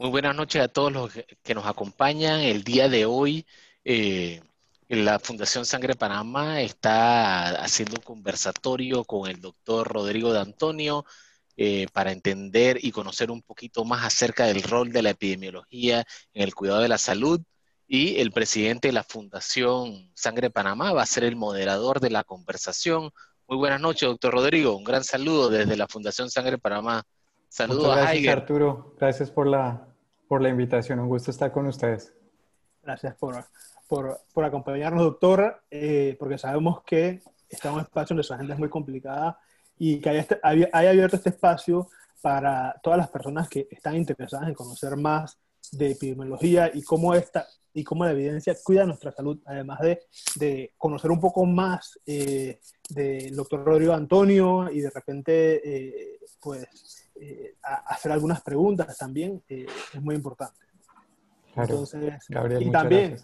Muy buenas noches a todos los que nos acompañan. El día de hoy, eh, la Fundación Sangre Panamá está haciendo un conversatorio con el doctor Rodrigo de Antonio eh, para entender y conocer un poquito más acerca del rol de la epidemiología en el cuidado de la salud. Y el presidente de la Fundación Sangre Panamá va a ser el moderador de la conversación. Muy buenas noches, doctor Rodrigo. Un gran saludo desde la Fundación Sangre Panamá. Saludos gracias, a Arturo. Gracias por la, por la invitación. Un gusto estar con ustedes. Gracias por, por, acompañarnos, doctor, eh, porque sabemos que está en un espacio donde su agenda es muy complicada y que haya, este, abierto este espacio para todas las personas que están interesadas en conocer más de epidemiología y cómo, esta, y cómo la evidencia cuida nuestra salud, además de, de conocer un poco más eh, del doctor Rodrigo Antonio y de repente, eh, pues, eh, hacer algunas preguntas también eh, es muy importante. Entonces, y también,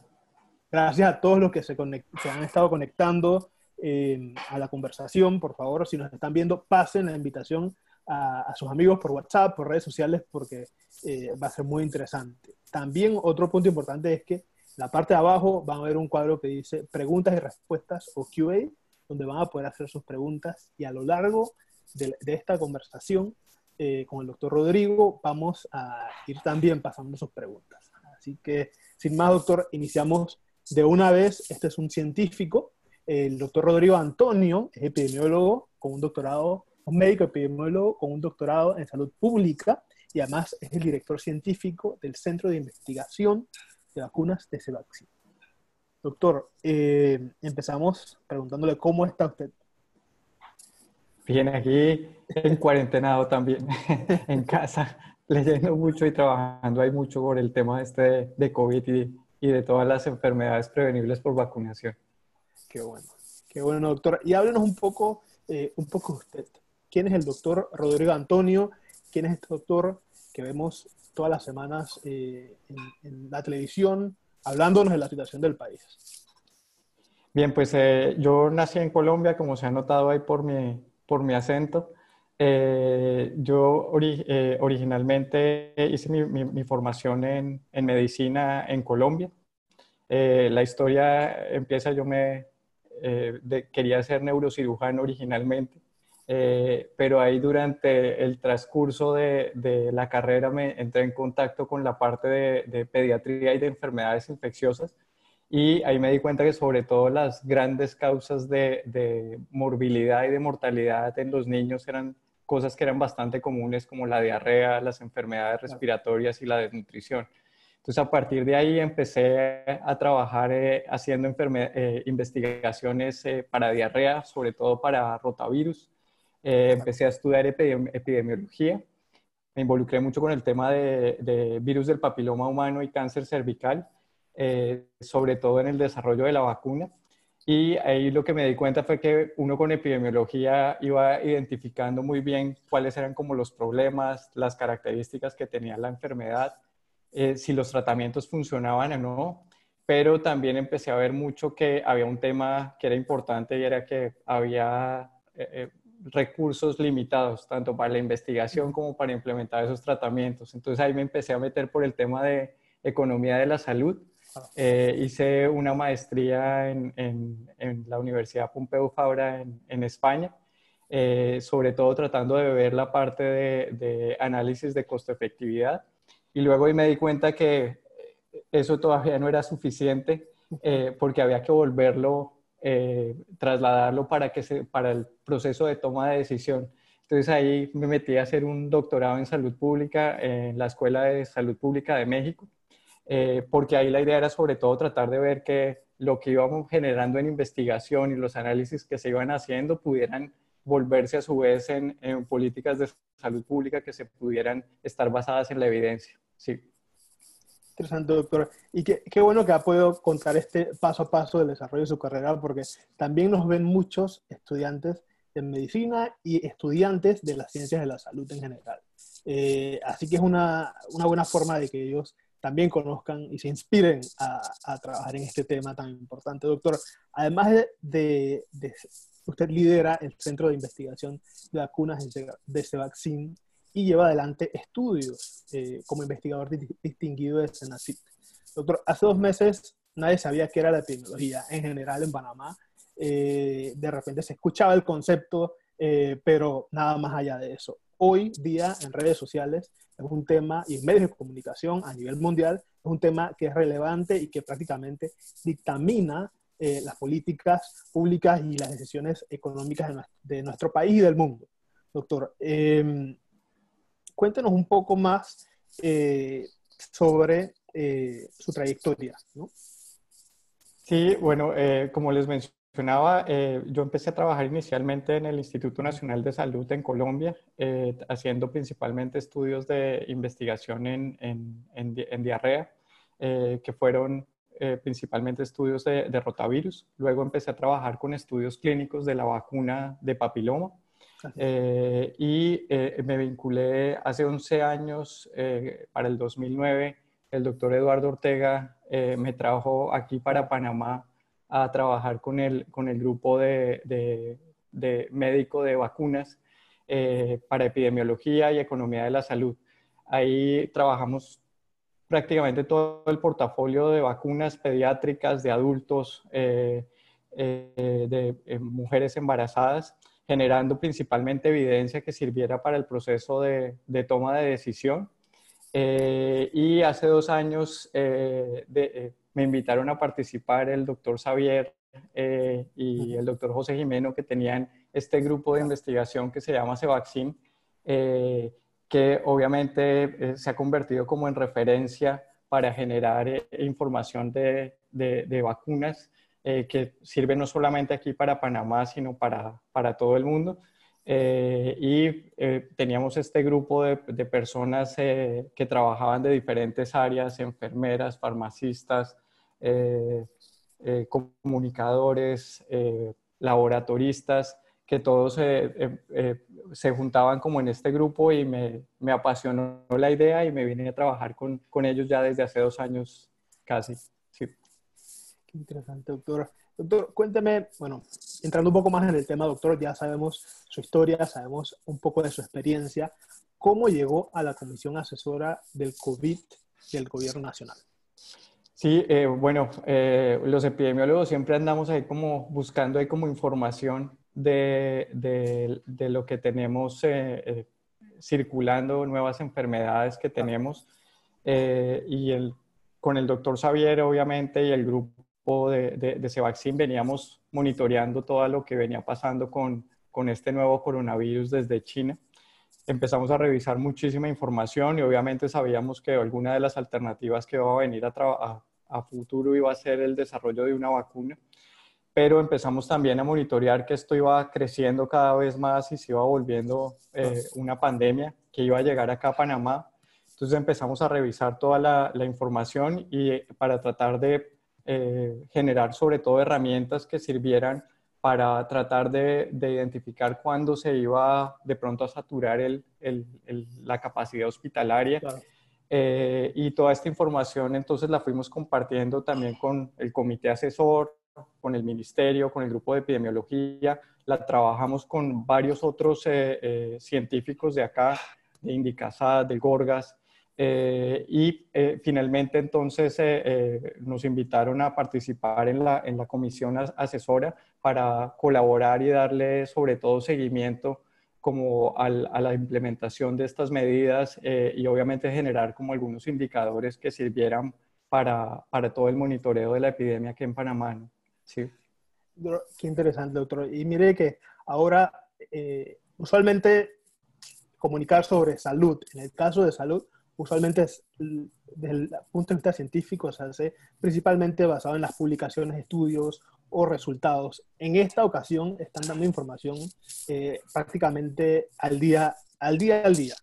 gracias. a todos los que se, se han estado conectando eh, a la conversación, por favor, si nos están viendo, pasen la invitación a, sus amigos por WhatsApp, por redes sociales, porque va a ser muy interesante. También otro punto importante es que la parte de abajo van a ver un cuadro que dice preguntas y respuestas o QA, donde van a poder hacer sus preguntas y a lo largo de, de esta conversación eh, con el doctor Rodrigo vamos a ir también pasando sus preguntas. Así que, sin más, doctor, iniciamos de una vez. Este es un científico. El doctor Rodrigo Antonio es epidemiólogo con un doctorado, un médico epidemiólogo con un doctorado en salud pública y además es el director científico del Centro de Investigación de Vacunas de Cevaxin. Doctor, eh, empezamos preguntándole cómo está usted. Bien, aquí en cuarentenado también, en casa, leyendo mucho y trabajando hay mucho por el tema este de, COVID y, y, de todas las enfermedades prevenibles por vacunación. Qué bueno, qué bueno, doctor. Y háblenos un poco, eh, un poco usted. ¿Quién es el doctor Rodrigo Antonio? ¿Quién es este doctor que vemos todas las semanas eh, en, en, la televisión hablándonos de la situación del país? Bien, pues eh, yo nací en Colombia, como se ha notado ahí por mi, por mi acento. Eh, yo eh, originalmente hice mi, formación en, medicina en Colombia. Eh, la historia empieza, yo me quería ser neurocirujano originalmente, pero ahí durante el transcurso de, la carrera me entré en contacto con la parte de pediatría y de enfermedades infecciosas y ahí me di cuenta que sobre todo las grandes causas de, morbilidad y de mortalidad en los niños eran cosas que eran bastante comunes como la diarrea, las enfermedades respiratorias y la desnutrición. Entonces a partir de ahí empecé a trabajar eh, haciendo eh, investigaciones eh, para diarrea, sobre todo para rotavirus. empecé a estudiar epidemiología. Me involucré mucho con el tema de, de virus del papiloma humano y cáncer cervical eh, sobre todo en el desarrollo de la vacuna. Y ahí lo que me di cuenta fue que uno con epidemiología iba identificando muy bien cuáles eran como los problemas, las características que tenía la enfermedad, eh, si los tratamientos funcionaban o no, pero también empecé a ver mucho que había un tema que era importante y era que había eh, recursos limitados, tanto para la investigación como para implementar esos tratamientos. Entonces ahí me empecé a meter por el tema de economía de la salud eh, hice una maestría en, en, la Universidad Pompeu Fabra en, España, eh, sobre todo tratando de ver la parte de, de análisis de costo-efectividad. Y luego me di cuenta que eso todavía no era suficiente eh, porque había que volverlo, trasladarlo para, que se, para el proceso de toma de decisión. Entonces ahí me metí a hacer un doctorado en salud pública en la Escuela de Salud Pública de México eh, porque ahí la idea era sobre todo tratar de ver que lo que íbamos generando en investigación y los análisis que se iban haciendo pudieran volverse a su vez en, políticas de salud pública que se pudieran estar basadas en la evidencia. Sí. Interesante, doctor. Y qué, qué, bueno que ha podido contar este paso a paso del desarrollo de su carrera, porque también nos ven muchos estudiantes de medicina y estudiantes de las ciencias de la salud en general. Eh, así que es una, una, buena forma de que ellos también conozcan y se inspiren a, trabajar en este tema tan importante. Doctor, además de, usted lidera el Centro de Investigación de Vacunas de Cevaxin y lleva adelante estudios como investigador distinguido de Senacit. Doctor, hace dos meses nadie sabía qué era la epidemiología en general en Panamá. de repente se escuchaba el concepto, pero nada más allá de eso. Hoy día en redes sociales es un tema, y en medios de comunicación a nivel mundial, es un tema que es relevante y que prácticamente dictamina eh, las políticas públicas y las decisiones económicas de, nuestro país y del mundo. Doctor, eh, cuéntenos un poco más eh, sobre eh, su trayectoria. ¿no? Sí, bueno, como les mencioné, eh, yo empecé a trabajar inicialmente en el Instituto Nacional de Salud en Colombia, eh, haciendo principalmente estudios de investigación en, en, diarrea, eh, que fueron principalmente estudios de, de, rotavirus. Luego empecé a trabajar con estudios clínicos de la vacuna de papiloma. y me vinculé hace 11 años, para el 2009, el doctor Eduardo Ortega me trajo aquí para Panamá a trabajar con el, con el grupo de, de, médico de vacunas eh, para epidemiología y economía de la salud. Ahí trabajamos prácticamente todo el portafolio de vacunas pediátricas, de adultos, eh, eh, de mujeres embarazadas, generando principalmente evidencia que sirviera para el proceso de, de toma de decisión. y hace dos años de, me invitaron a participar el doctor Xavier eh, y el doctor José Jimeno, que tenían este grupo de investigación que se llama Cevaxin, eh, que obviamente eh, se ha convertido como en referencia para generar información de, de, vacunas que sirve no solamente aquí para Panamá, sino para, para todo el mundo. y teníamos este grupo de, de personas que trabajaban de diferentes áreas, enfermeras, farmacistas, eh, eh, comunicadores, eh, laboratoristas, que todos se juntaban como en este grupo y me, me, apasionó la idea y me vine a trabajar con, con ellos ya desde hace dos años casi. Sí. Qué interesante, doctor. Doctor, cuénteme, bueno, entrando un poco más en el tema, doctor, ya sabemos su historia, sabemos un poco de su experiencia. ¿Cómo llegó a la Comisión Asesora del COVID del Gobierno Nacional? Sí, eh, bueno, eh, los epidemiólogos siempre andamos ahí como buscando ahí como información de, lo que tenemos eh, circulando, nuevas enfermedades que tenemos. y con el doctor Xavier, obviamente, y el grupo de, de, de veníamos monitoreando todo lo que venía pasando con este nuevo coronavirus desde China empezamos a revisar muchísima información y obviamente sabíamos que alguna de las alternativas que iba a venir a, a, futuro iba a ser el desarrollo de una vacuna, pero empezamos también a monitorear que esto iba creciendo cada vez más y se iba volviendo eh, una pandemia que iba a llegar acá a Panamá. Entonces empezamos a revisar toda la, información y eh, para tratar de eh, generar sobre todo herramientas que sirvieran para tratar de, identificar cuándo se iba de pronto a saturar el, la capacidad hospitalaria. Eh, y toda esta información entonces la fuimos compartiendo también con el comité asesor, con el ministerio, con el grupo de epidemiología. La trabajamos con varios otros eh, eh, científicos de acá, de Indicasa, de Gorgas, eh, y eh, finalmente entonces eh, nos invitaron a participar en la, en la comisión asesora para colaborar y darle sobre todo seguimiento como a la implementación de estas medidas y obviamente generar como algunos indicadores que sirvieran para, para todo el monitoreo de la epidemia aquí en Panamá. Sí. Qué interesante, doctor. Y mire que ahora usualmente comunicar sobre salud, en el caso de salud, usualmente es, desde el punto de vista científico se hace principalmente basado en las publicaciones, estudios o resultados. En esta ocasión están dando información eh, prácticamente al día, al día al día.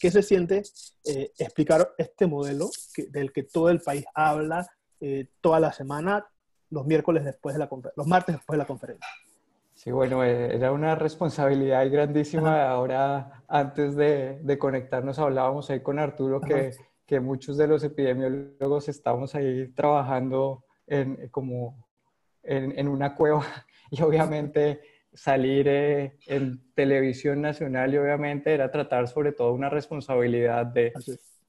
¿Qué se siente eh, explicar este modelo del que todo el país habla eh, toda la semana, los miércoles después de la los martes después de la conferencia? Sí, bueno, eh, era una responsabilidad grandísima. Ahora, antes de, de, conectarnos, hablábamos ahí con Arturo que, que, muchos de los epidemiólogos estamos ahí trabajando en, como en, en una cueva y obviamente salir eh, en televisión nacional y obviamente era tratar sobre todo una responsabilidad de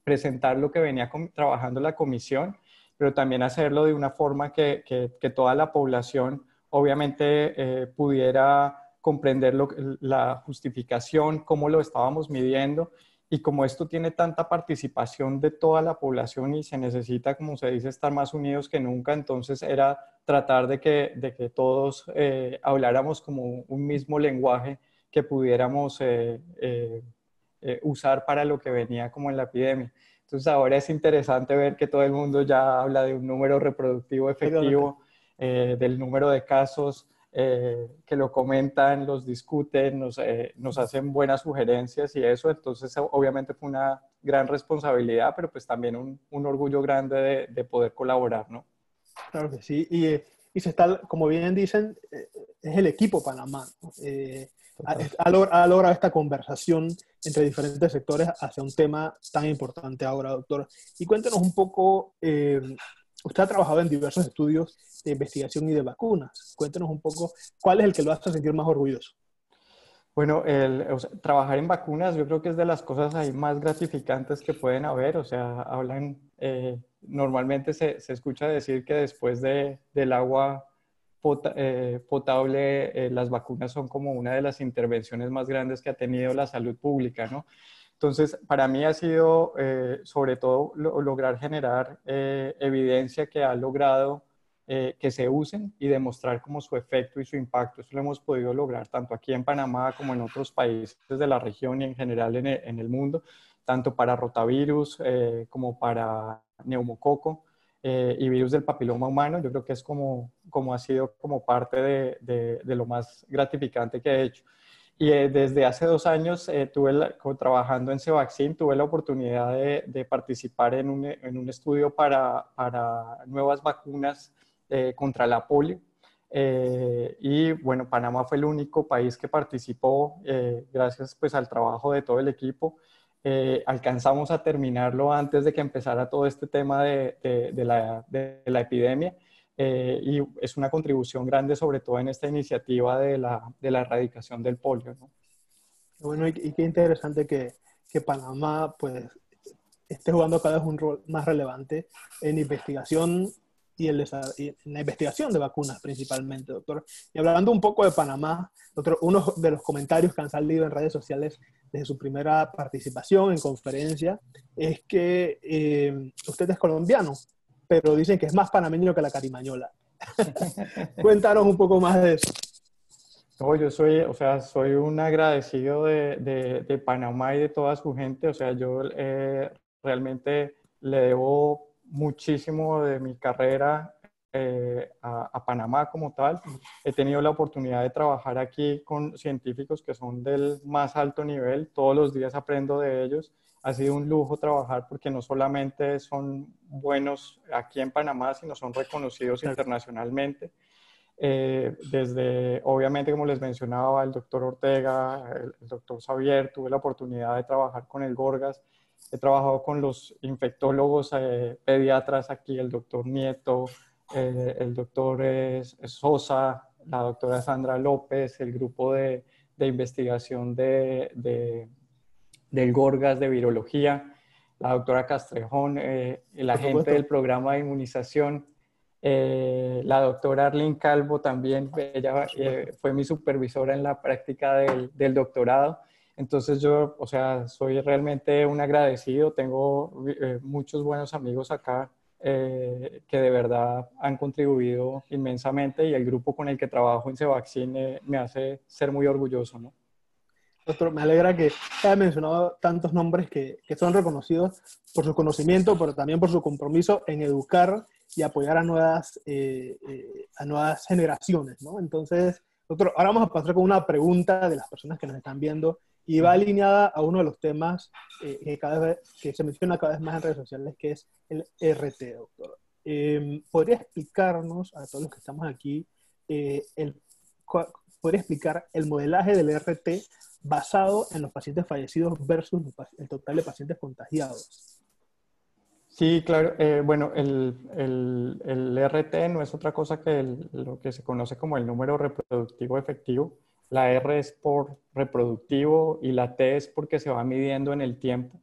presentar lo que venía trabajando la comisión, pero también hacerlo de una forma que, que, toda la población obviamente eh, pudiera comprender lo, la justificación, cómo lo estábamos midiendo y como esto tiene tanta participación de toda la población y se necesita, como se dice, estar más unidos que nunca, entonces era tratar de que, de que todos eh, habláramos como un mismo lenguaje que pudiéramos eh, eh, usar para lo que venía como en la epidemia. Entonces ahora es interesante ver que todo el mundo ya habla de un número reproductivo efectivo, del número de casos, eh, que lo comentan, los discuten, nos, eh, nos, hacen buenas sugerencias y eso, entonces obviamente fue una gran responsabilidad, pero pues también un, un orgullo grande de, de, poder colaborar, ¿no? Claro que sí, y, y, se está, como bien dicen, eh, es el equipo Panamá. Ha, ha, logrado esta conversación entre diferentes sectores hacia un tema tan importante ahora, doctor. Y cuéntenos un poco, usted ha trabajado en diversos estudios de investigación y de vacunas. Cuéntenos un poco cuál es el que lo hace sentir más orgulloso. Bueno, trabajar en vacunas yo creo que es de las cosas ahí más gratificantes que pueden haber. O sea, hablan, eh, normalmente se, se, escucha decir que después de, del agua eh, potable, eh, las vacunas son como una de las intervenciones más grandes que ha tenido la salud pública, ¿no? Entonces, para mí ha sido sobre todo lograr generar evidencia que ha logrado eh, que se usen y demostrar como su efecto y su impacto. Eso lo hemos podido lograr tanto aquí en Panamá como en otros países de la región y en general en el, mundo, tanto para rotavirus eh, como para neumococo eh, y virus del papiloma humano. Yo creo que es como, como ha sido como parte de, de, lo más gratificante que he hecho. Y desde hace dos años, tuve trabajando en Cevaccin, tuve la oportunidad de, participar en un, en un, estudio para, para nuevas vacunas eh, contra la polio. Eh, y bueno, Panamá fue el único país que participó eh, gracias pues al trabajo de todo el equipo. alcanzamos a terminarlo antes de que empezara todo este tema de, de, la, de la, epidemia y es una contribución grande sobre todo en esta iniciativa de la, la erradicación del polio. ¿no? Bueno, y, y, qué interesante que, que Panamá pues esté jugando cada vez un rol más relevante en investigación y, el, la investigación de vacunas principalmente, doctor. Y hablando un poco de Panamá, otro, uno de los comentarios que han salido en redes sociales desde su primera participación en conferencia es que eh, usted es colombiano, pero dicen que es más panameño que la carimañola. Cuéntanos un poco más de eso. No, yo soy, o sea, soy un agradecido de, de, de Panamá y de toda su gente. O sea, yo eh, realmente le debo muchísimo de mi carrera eh, a, Panamá como tal. He tenido la oportunidad de trabajar aquí con científicos que son del más alto nivel. Todos los días aprendo de ellos. Ha sido un lujo trabajar porque no solamente son buenos aquí en Panamá, sino son reconocidos internacionalmente. Eh, desde, obviamente, como les mencionaba, el doctor Ortega, el, el doctor Xavier, tuve la oportunidad de trabajar con el Gorgas He trabajado con los infectólogos eh, pediatras aquí, el doctor Nieto, eh, el doctor Sosa, la doctora Sandra López, el grupo de, de investigación de, de, del Gorgas de virología, la doctora Castrejón, eh, el agente del programa de inmunización, la doctora Arlene Calvo también, ella fue mi supervisora en la práctica del, del doctorado. Entonces yo, o sea, soy realmente un agradecido, tengo eh, muchos buenos amigos acá eh, que de verdad han contribuido inmensamente y el grupo con el que trabajo en Cevaccine me hace ser muy orgulloso, ¿no? Doctor, me alegra que haya mencionado tantos nombres que, que, son reconocidos por su conocimiento, pero también por su compromiso en educar y apoyar a nuevas, eh, a nuevas generaciones, ¿no? Entonces, doctor, ahora vamos a pasar con una pregunta de las personas que nos están viendo y va alineada a uno de los temas eh, que, cada vez, que se menciona cada vez más en redes sociales, que es el RT, doctor. ¿Podría explicarnos a todos los que estamos aquí, eh, el, podría explicar el modelaje del RT basado en los pacientes fallecidos versus el total de pacientes contagiados? Sí, claro. Eh, bueno, el, el, el, RT no es otra cosa que lo que se conoce como el número reproductivo efectivo La R es por reproductivo y la T es porque se va midiendo en el tiempo.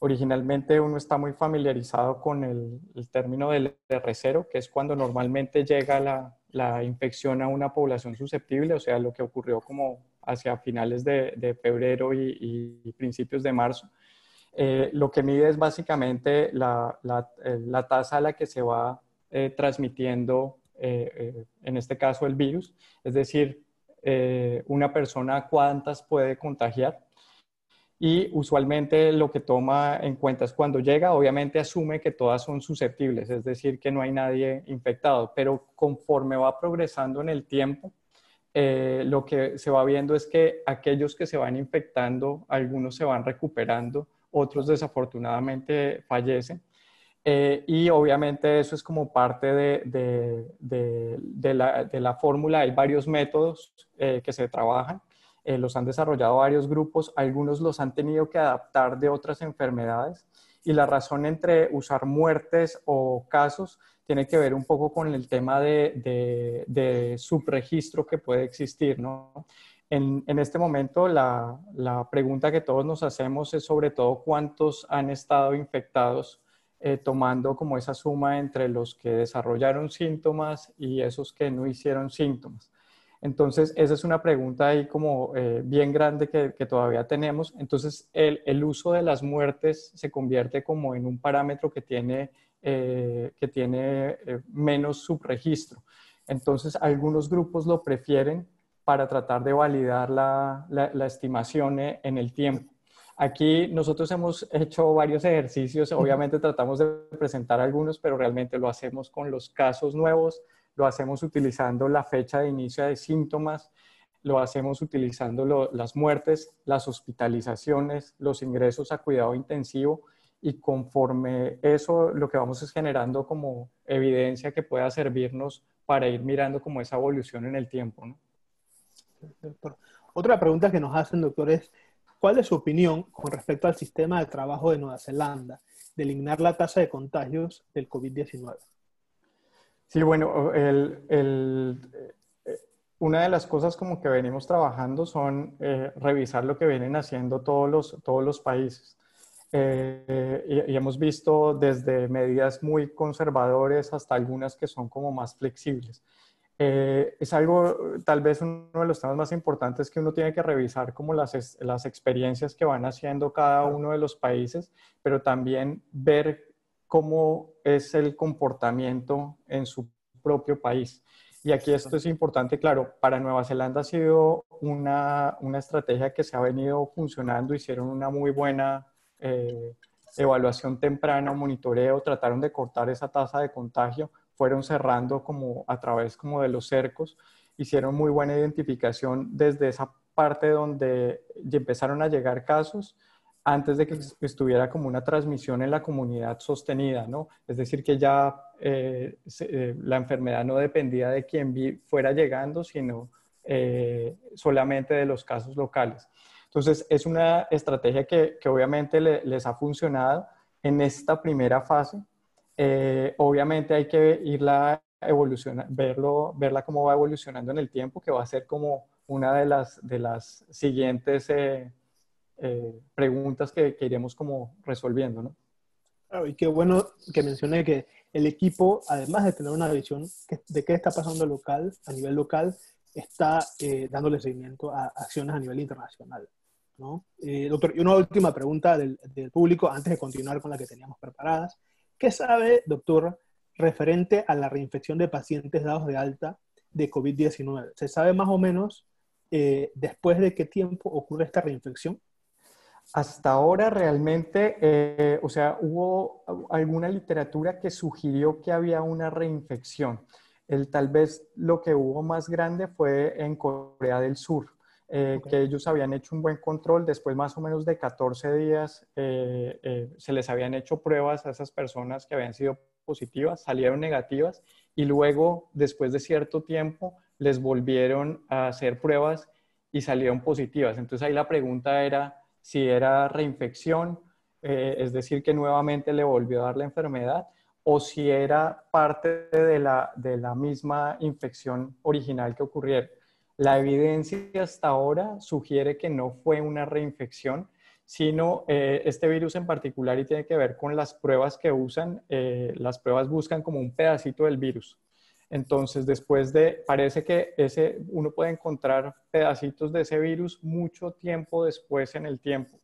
Originalmente uno está muy familiarizado con el, término del R0, que es cuando normalmente llega la, infección a una población susceptible, o sea, lo que ocurrió como hacia finales de, febrero y, principios de marzo. Eh, lo que mide es básicamente la, la, tasa a la que se va eh, transmitiendo, eh, en este caso, el virus, es decir, una persona cuántas puede contagiar y usualmente lo que toma en cuenta es cuando llega, obviamente asume que todas son susceptibles, es decir, que no hay nadie infectado, pero conforme va progresando en el tiempo, eh, lo que se va viendo es que aquellos que se van infectando, algunos se van recuperando, otros desafortunadamente fallecen. Eh, y obviamente eso es como parte de, de, la, la, fórmula. Hay varios métodos eh, que se trabajan. Eh, los han desarrollado varios grupos, algunos los han tenido que adaptar de otras enfermedades y la razón entre usar muertes o casos tiene que ver un poco con el tema de, subregistro que puede existir, ¿no? En, este momento la, la, pregunta que todos nos hacemos es sobre todo cuántos han estado infectados eh, tomando como esa suma entre los que desarrollaron síntomas y esos que no hicieron síntomas. Entonces, esa es una pregunta ahí como eh, bien grande que, todavía tenemos. Entonces, el, uso de las muertes se convierte como en un parámetro que tiene, eh, que tiene eh, menos subregistro. Entonces, algunos grupos lo prefieren para tratar de validar la, la estimación en el tiempo. Aquí nosotros hemos hecho varios ejercicios, obviamente tratamos de presentar algunos, pero realmente lo hacemos con los casos nuevos, lo hacemos utilizando la fecha de inicio de síntomas, lo hacemos utilizando las muertes, las hospitalizaciones, los ingresos a cuidado intensivo y conforme eso lo que vamos es generando como evidencia que pueda servirnos para ir mirando como esa evolución en el tiempo. Otra pregunta que nos hacen, doctor, es ¿cuál es su opinión con respecto al sistema de trabajo de Nueva Zelanda de eliminar la tasa de contagios del COVID-19? Sí, bueno, eh, una de las cosas como que venimos trabajando son eh, revisar lo que vienen haciendo todos los, todos los países. Eh, y, hemos visto desde medidas muy conservadores hasta algunas que son como más flexibles. es algo, tal vez uno de los temas más importantes que uno tiene que revisar como las, las experiencias que van haciendo cada uno de los países, pero también ver cómo es el comportamiento en su propio país. Y aquí esto es importante, claro, para Nueva Zelanda ha sido una, una estrategia que se ha venido funcionando, hicieron una muy buena eh, evaluación temprana, monitoreo, trataron de cortar esa tasa de contagio, fueron cerrando como a través como de los cercos, hicieron muy buena identificación desde esa parte donde empezaron a llegar casos, antes de que estuviera como una transmisión en la comunidad sostenida, ¿no? Es decir, que ya eh, eh, la enfermedad no dependía de quien fuera llegando, sino eh, solamente de los casos locales. Entonces, es una estrategia que, que obviamente les ha funcionado en esta primera fase. obviamente hay que irla evolucionando, verlo, verla cómo va evolucionando en el tiempo, que va a ser como una de las, de las siguientes eh, preguntas que, que, iremos como resolviendo, ¿no? y qué bueno que mencione que el equipo, además de tener una visión de qué está pasando local, a nivel local, está eh, dándole seguimiento a acciones a nivel internacional. ¿no? Eh, doctor, y una última pregunta del, del, público antes de continuar con la que teníamos preparadas. ¿Qué sabe, doctor, referente a la reinfección de pacientes dados de alta de COVID-19? ¿Se sabe más o menos después de qué tiempo ocurre esta reinfección? Hasta ahora realmente, eh, o sea, hubo alguna literatura que sugirió que había una reinfección. El, tal vez lo que hubo más grande fue en Corea del Sur, eh, que ellos habían hecho un buen control. Después más o menos de 14 días eh, se les habían hecho pruebas a esas personas que habían sido positivas, salieron negativas y luego, después de cierto tiempo, les volvieron a hacer pruebas y salieron positivas. Entonces ahí la pregunta era si era reinfección, eh, es decir, que nuevamente le volvió a dar la enfermedad, o si era parte de la, de la misma infección original que ocurriera. La evidencia hasta ahora sugiere que no fue una reinfección, sino eh, este virus en particular y tiene que ver con las pruebas que usan. Eh, las pruebas buscan como un pedacito del virus. Entonces, después de, parece que ese, uno puede encontrar pedacitos de ese virus mucho tiempo después en el tiempo.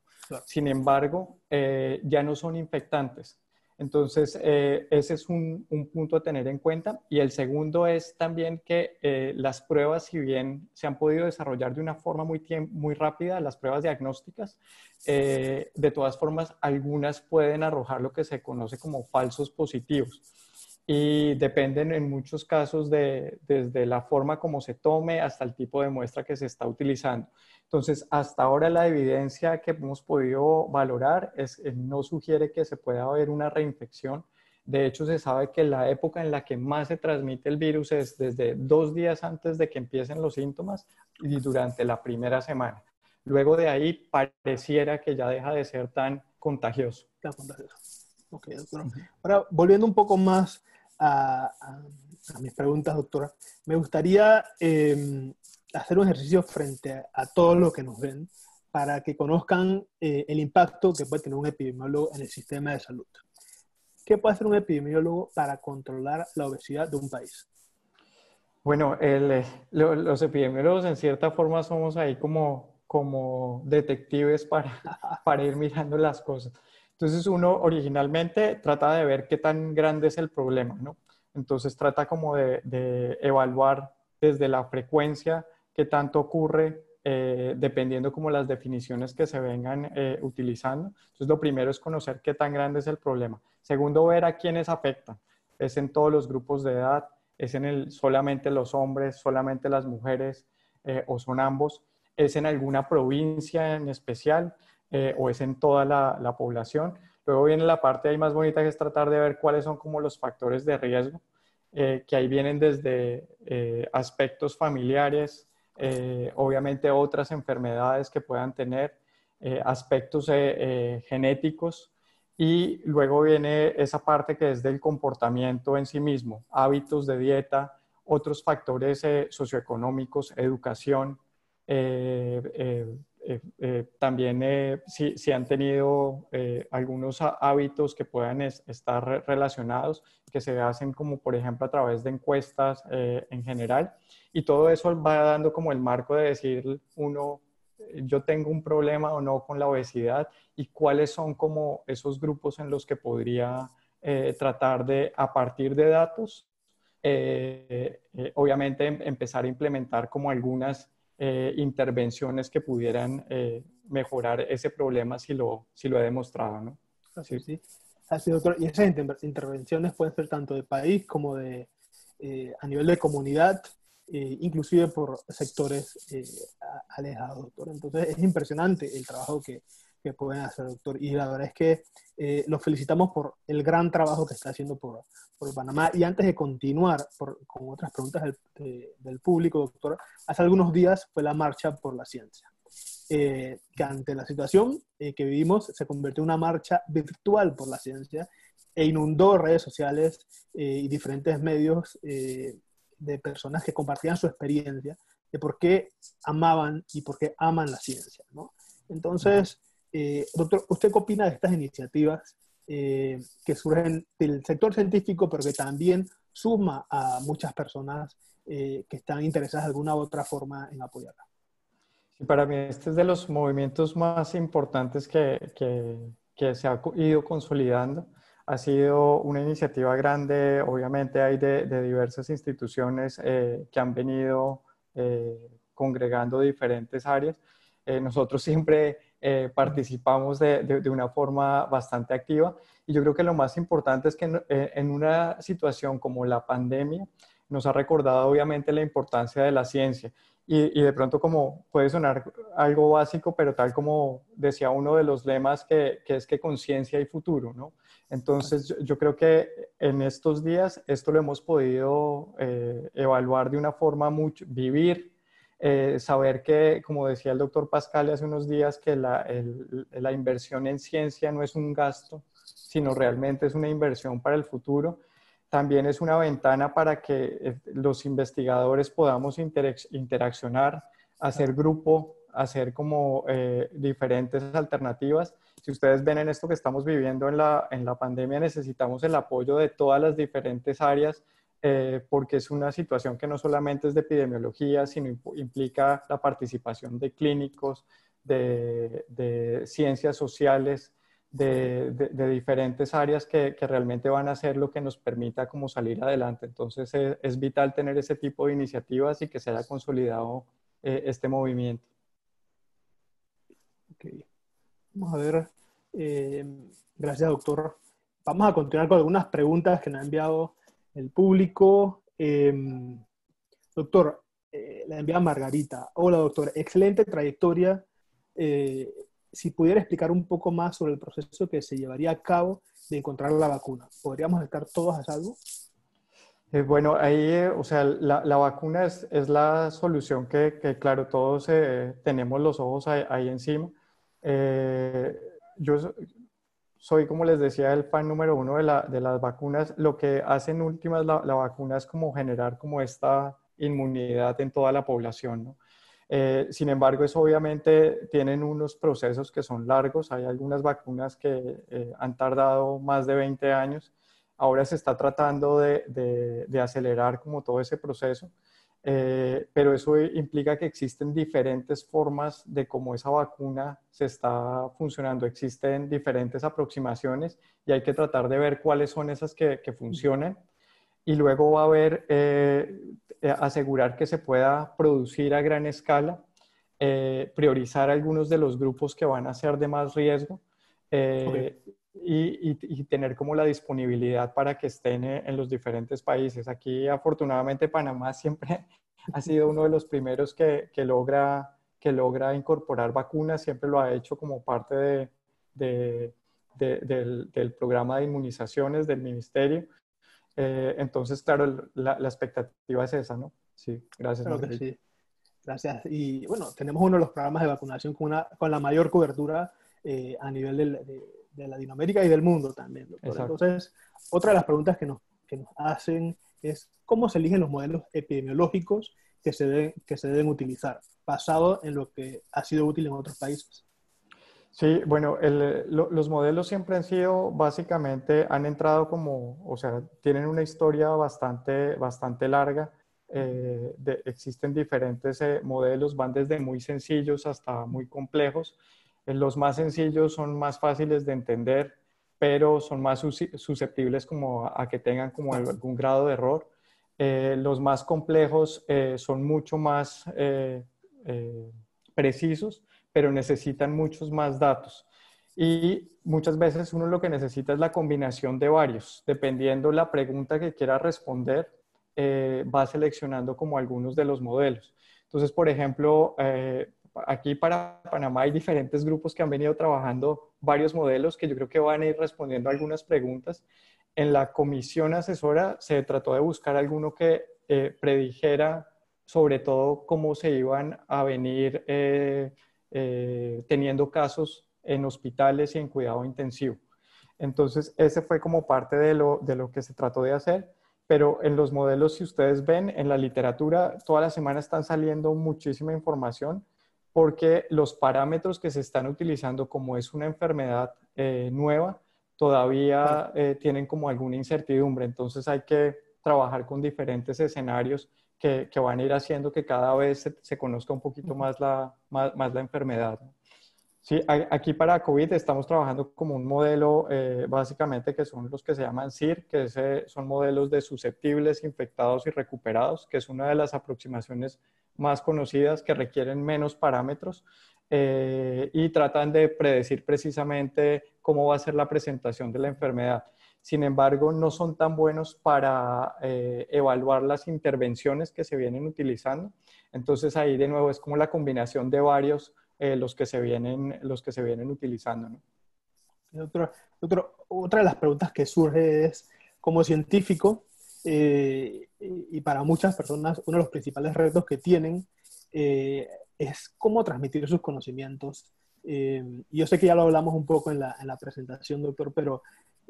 Sin embargo, eh, ya no son infectantes. Entonces, eh, ese es un, punto a tener en cuenta. Y el segundo es también que eh, las pruebas, si bien se han podido desarrollar de una forma muy, muy rápida, las pruebas diagnósticas, de todas formas, algunas pueden arrojar lo que se conoce como falsos positivos y dependen en muchos casos de, desde la forma como se tome hasta el tipo de muestra que se está utilizando. Entonces, hasta ahora la evidencia que hemos podido valorar es, no sugiere que se pueda haber una reinfección. De hecho, se sabe que la época en la que más se transmite el virus es desde dos días antes de que empiecen los síntomas y durante la primera semana. Luego de ahí pareciera que ya deja de ser tan contagioso. Ahora, volviendo un poco más a, mis preguntas, doctora, me gustaría em, hacer un ejercicio frente a, todos los que nos ven para que conozcan eh, el impacto que puede tener un epidemiólogo en el sistema de salud. ¿Qué puede hacer un epidemiólogo para controlar la obesidad de un país? Bueno, eh, los epidemiólogos en cierta forma somos ahí como, como detectives para, para ir mirando las cosas. Entonces uno originalmente trata de ver qué tan grande es el problema, ¿no? Entonces trata como de, evaluar desde la frecuencia qué tanto ocurre eh, dependiendo como las definiciones que se vengan eh, utilizando. Entonces lo primero es conocer qué tan grande es el problema. Segundo, ver a quiénes afectan. Es en todos los grupos de edad, es en el, solamente los hombres, solamente las mujeres eh, o son ambos. Es en alguna provincia en especial. Eh, o es en toda la, población. Luego viene la parte ahí más bonita que es tratar de ver cuáles son como los factores de riesgo, eh, que ahí vienen desde eh, aspectos familiares, obviamente otras enfermedades que puedan tener, aspectos genéticos y luego viene esa parte que es del comportamiento en sí mismo, hábitos de dieta, otros factores socioeconómicos, educación, eh, eh, también eh, si, han tenido algunos hábitos que puedan estar relacionados, que se hacen como por ejemplo a través de encuestas en general. Y todo eso va dando como el marco de decir uno, yo tengo un problema o no con la obesidad y cuáles son como esos grupos en los que podría tratar de, a partir de datos, obviamente em, empezar a implementar como algunas eh, intervenciones que pudieran eh, mejorar ese problema si lo, si lo he demostrado, ¿no? Así, sí. Así, doctor. Y esas intervenciones pueden ser tanto de país como de, eh, a nivel de comunidad, inclusive por sectores alejados, doctor. Entonces es impresionante el trabajo que, que pueden hacer, doctor. Y la verdad es que eh, los felicitamos por el gran trabajo que está haciendo por, por Panamá. Y antes de continuar con otras preguntas del, del, público, doctor, hace algunos días fue la marcha por la ciencia. Eh, que ante la situación eh, que vivimos se convirtió en una marcha virtual por la ciencia e inundó redes sociales y diferentes medios de personas que compartían su experiencia de por qué amaban y por qué aman la ciencia. ¿no? Entonces, eh, doctor, ¿usted qué opina de estas iniciativas eh, que surgen del sector científico, pero que también suma a muchas personas eh, que están interesadas de alguna u otra forma en apoyarla? para mí este es de los movimientos más importantes que, que, que se ha ido consolidando. Ha sido una iniciativa grande, obviamente hay de, de diversas instituciones que han venido congregando diferentes áreas. nosotros siempre eh, participamos de, de, una forma bastante activa. Y yo creo que lo más importante es que en, eh, en, una situación como la pandemia nos ha recordado obviamente la importancia de la ciencia. Y, y, de pronto como puede sonar algo básico, pero tal como decía uno de los lemas que, que es que conciencia y futuro, ¿no? Entonces yo, yo, creo que en estos días esto lo hemos podido eh, evaluar de una forma mucho, vivir eh, saber que, como decía el doctor Pascal hace unos días, que la, la, inversión en ciencia no es un gasto, sino realmente es una inversión para el futuro. también es una ventana para que eh, los investigadores podamos interaccionar, hacer grupo, hacer como eh, diferentes alternativas. Si ustedes ven en esto que estamos viviendo en la, en la pandemia, necesitamos el apoyo de todas las diferentes áreas eh, porque es una situación que no solamente es de epidemiología, sino implica la participación de clínicos, de, de ciencias sociales, de, de, diferentes áreas que, que, realmente van a ser lo que nos permita como salir adelante. Entonces es, es vital tener ese tipo de iniciativas y que se haya consolidado eh, este movimiento. Okay. Vamos a ver. Eh, gracias, doctor. Vamos a continuar con algunas preguntas que nos ha enviado el público. Eh, doctor, la envía Margarita. Hola, doctor. Excelente trayectoria si pudiera explicar un poco más sobre el proceso que se llevaría a cabo de encontrar la vacuna. ¿Podríamos estar todos a salvo? Eh, bueno, ahí, eh, o sea, la, la vacuna es, es, la solución que, que claro, todos eh, tenemos los ojos ahí, encima. yo soy, como les decía, el fan número uno de, la, de las vacunas. Lo que hacen últimas la, la, vacuna es como generar como esta inmunidad en toda la población. Eh, sin embargo, eso obviamente tienen unos procesos que son largos. Hay algunas vacunas que eh, han tardado más de 20 años. Ahora se está tratando de, acelerar como todo ese proceso, eh, pero eso implica que existen diferentes formas de cómo esa vacuna se está funcionando. Existen diferentes aproximaciones y hay que tratar de ver cuáles son esas que, que funcionan y luego va a haber eh, eh, asegurar que se pueda producir a gran escala, priorizar algunos de los grupos que van a ser de más riesgo y, tener como la disponibilidad para que estén en los diferentes países. Aquí afortunadamente Panamá siempre ha sido uno de los primeros que, que logra, que logra incorporar vacunas, siempre lo ha hecho como parte de, de, del, del programa de inmunizaciones del ministerio. Eh, entonces, claro, la, expectativa es esa, ¿no? Sí, gracias. sí. Gracias. Y bueno, tenemos uno de los programas de vacunación con, una, con la mayor cobertura eh, a nivel de, de, Latinoamérica y del mundo también. Entonces, otra de las preguntas que nos, que nos hacen es cómo se eligen los modelos epidemiológicos que se, que se deben utilizar, basado en lo que ha sido útil en otros países. Sí, bueno, los modelos siempre han sido, básicamente, han entrado como, o sea, tienen una historia bastante, bastante larga. Eh, existen diferentes eh, modelos, van desde muy sencillos hasta muy complejos. Eh, los más sencillos son más fáciles de entender, pero son más susceptibles como a, que tengan como algún grado de error. los más complejos son mucho más precisos pero necesitan muchos más datos. Y muchas veces uno lo que necesita es la combinación de varios. Dependiendo la pregunta que quiera responder, eh, va seleccionando como algunos de los modelos. Entonces, por ejemplo, eh, aquí para Panamá hay diferentes grupos que han venido trabajando varios modelos que yo creo que van a ir respondiendo algunas preguntas. En la comisión asesora se trató de buscar alguno que eh, predijera sobre todo cómo se iban a venir eh, teniendo casos en hospitales y en cuidado intensivo. Entonces, ese fue como parte de lo, de lo que se trató de hacer, pero en los modelos, si ustedes ven en la literatura, toda la semana están saliendo muchísima información porque los parámetros que se están utilizando como es una enfermedad eh, nueva, todavía eh, tienen como alguna incertidumbre. Entonces hay que trabajar con diferentes escenarios que, van a ir haciendo que cada vez se, conozca un poquito más la, más, la enfermedad. Sí, aquí para COVID estamos trabajando como un modelo eh, básicamente que son los que se llaman CIR, que son modelos de susceptibles, infectados y recuperados, que es una de las aproximaciones más conocidas que requieren menos parámetros eh, y tratan de predecir precisamente cómo va a ser la presentación de la enfermedad sin embargo, no son tan buenos para eh, evaluar las intervenciones que se vienen utilizando. Entonces ahí de nuevo es como la combinación de varios eh, los, que se vienen, los que se vienen utilizando. otra de las preguntas que surge es, como científico, eh, y para muchas personas uno de los principales retos que tienen es cómo transmitir sus conocimientos. yo sé que ya lo hablamos un poco en la, en la presentación, doctor, pero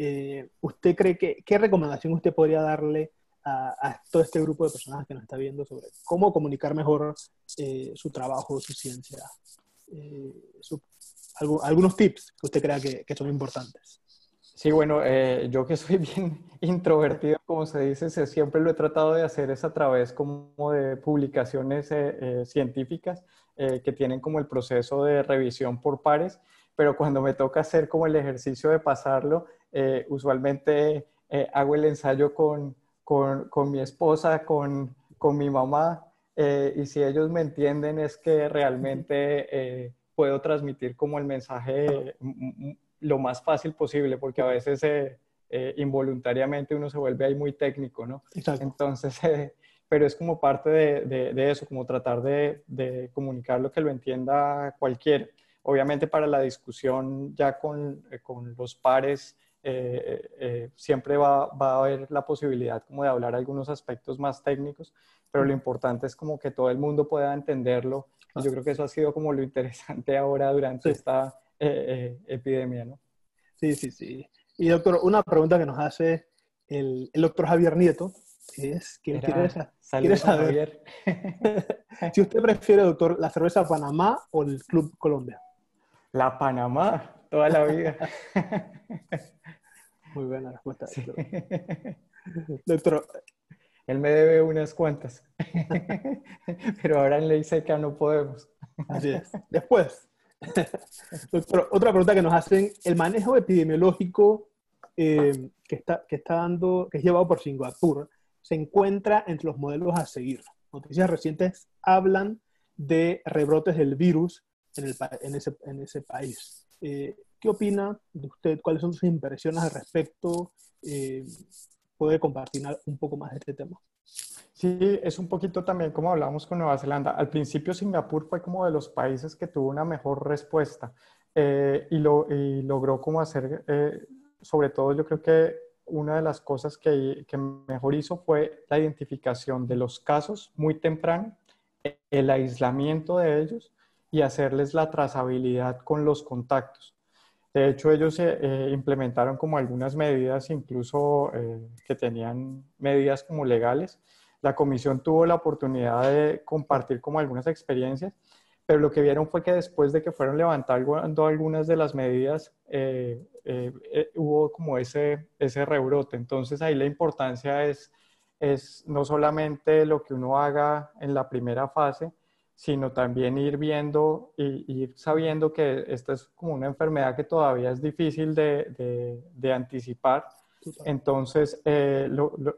eh, ¿usted cree que, qué recomendación usted podría darle a, todo este grupo de personas que nos está viendo sobre cómo comunicar mejor eh, su trabajo, su ciencia? Eh, algunos tips que usted crea que, que son importantes. Sí, bueno, eh, yo que soy bien introvertido, como se dice, siempre lo he tratado de hacer es a través como de publicaciones científicas que tienen como el proceso de revisión por pares, pero cuando me toca hacer como el ejercicio de pasarlo, usualmente hago el ensayo con, con, mi esposa, con, mi mamá, eh, y si ellos me entienden es que realmente eh, puedo transmitir como el mensaje lo más fácil posible, porque a veces eh, involuntariamente uno se vuelve ahí muy técnico, ¿no? Entonces, pero es como parte de, eso, como tratar de, comunicar lo que lo entienda cualquiera. Obviamente para la discusión ya con, con los pares, eh, eh, siempre va, va, a haber la posibilidad como de hablar algunos aspectos más técnicos, pero lo importante es como que todo el mundo pueda entenderlo. Y yo creo que eso ha sido como lo interesante ahora durante esta eh, epidemia, ¿no? Sí, sí, sí. Y doctor, una pregunta que nos hace el, el doctor Javier Nieto es que quiere, quiere saber si usted prefiere, doctor, la cerveza Panamá o el Club Colombia. La Panamá, toda la vida. Muy buena respuesta. Doctor. Él me debe unas cuantas, pero ahora en ley seca no podemos. Así es. Después, doctor, otra pregunta que nos hacen, el manejo epidemiológico eh, que, está, que está dando, que es llevado por Singapur, se encuentra entre los modelos a seguir. Noticias recientes hablan de rebrotes del virus en, el, en, ese, en ese país. Eh, ¿Qué opina de usted? ¿Cuáles son sus impresiones al respecto? Eh, ¿Puede compartir un poco más de este tema? Sí, es un poquito también como hablamos con Nueva Zelanda. Al principio Singapur fue como de los países que tuvo una mejor respuesta eh, y, lo, logró como hacer, eh, sobre todo yo creo que una de las cosas que, que, mejor hizo fue la identificación de los casos muy temprano, el aislamiento de ellos y hacerles la trazabilidad con los contactos. De hecho, ellos eh, implementaron como algunas medidas, incluso eh, que tenían medidas como legales. La comisión tuvo la oportunidad de compartir como algunas experiencias, pero lo que vieron fue que después de que fueron levantando algunas de las medidas, eh, hubo como ese, ese rebrote. Entonces ahí la importancia es, es no solamente lo que uno haga en la primera fase, sino también ir viendo y ir sabiendo que esta es como una enfermedad que todavía es difícil de, de, anticipar. Entonces, eh,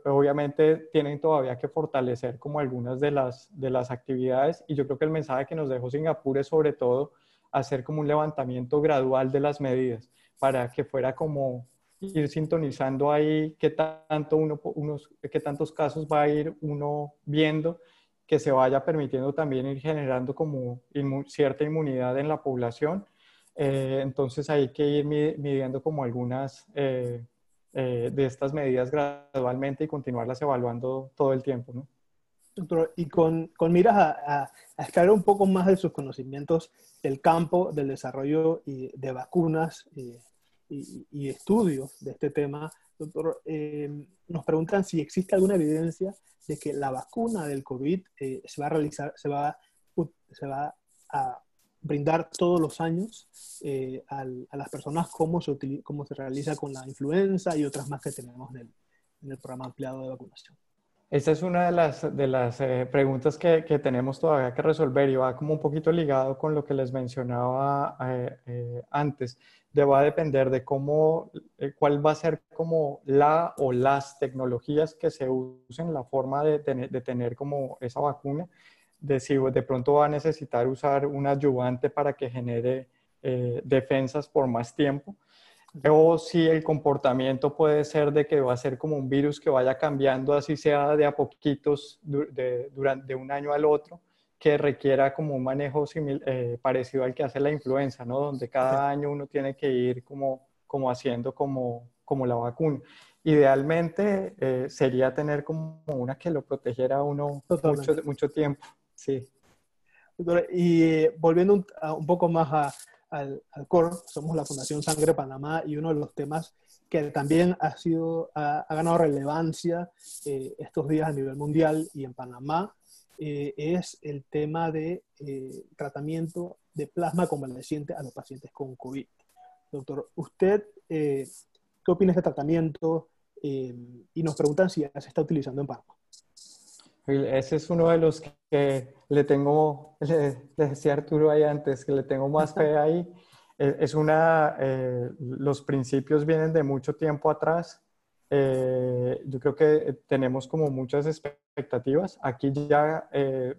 obviamente tienen todavía que fortalecer como algunas de las, de las actividades y yo creo que el mensaje que nos dejó Singapur es sobre todo hacer como un levantamiento gradual de las medidas para que fuera como ir sintonizando ahí qué tanto uno, unos, qué tantos casos va a ir uno viendo que se vaya permitiendo también ir generando como cierta inmunidad en la población. Eh, entonces hay que ir midiendo como algunas eh, eh, de estas medidas gradualmente y continuarlas evaluando todo el tiempo. ¿no? Doctor, y con, con miras a, a, escalar un poco más de sus conocimientos del campo del desarrollo y de vacunas y, y, estudios de este tema, doctor, nos preguntan si existe alguna evidencia de que la vacuna del COVID eh, se va a realizar, se va, se va a brindar todos los años eh, a las personas cómo se, cómo se realiza con la influenza y otras más que tenemos en el, en el programa ampliado de vacunación. Esta es una de las, de las eh, preguntas que, que, tenemos todavía que resolver y va como un poquito ligado con lo que les mencionaba antes de, va a depender de cómo, eh, cuál va a ser como la o las tecnologías que se usen, la forma de tener, de tener como esa vacuna, de si de pronto va a necesitar usar un ayudante para que genere eh, defensas por más tiempo, o si el comportamiento puede ser de que va a ser como un virus que vaya cambiando, así sea de a poquitos de, durante, de un año al otro, que requiera como un manejo eh, parecido al que hace la influenza, ¿no? Donde cada año uno tiene que ir como, como haciendo como, como la vacuna. Idealmente eh, sería tener como una que lo protegiera a uno mucho, mucho, tiempo. Sí. Y eh, volviendo un, poco más al, al core, somos la Fundación Sangre Panamá y uno de los temas que también ha, sido, ha, ganado relevancia eh, estos días a nivel mundial y en Panamá, eh, es el tema de tratamiento de plasma convaleciente a los pacientes con COVID. Doctor, ¿usted qué opina de este tratamiento? y nos preguntan si ya se está utilizando en Panamá. Ese es uno de los que le tengo, le, decía Arturo ahí antes, que le tengo más fe ahí. Eh, es una, eh, los principios vienen de mucho tiempo atrás. Eh, yo creo que tenemos como muchas expectativas. Aquí ya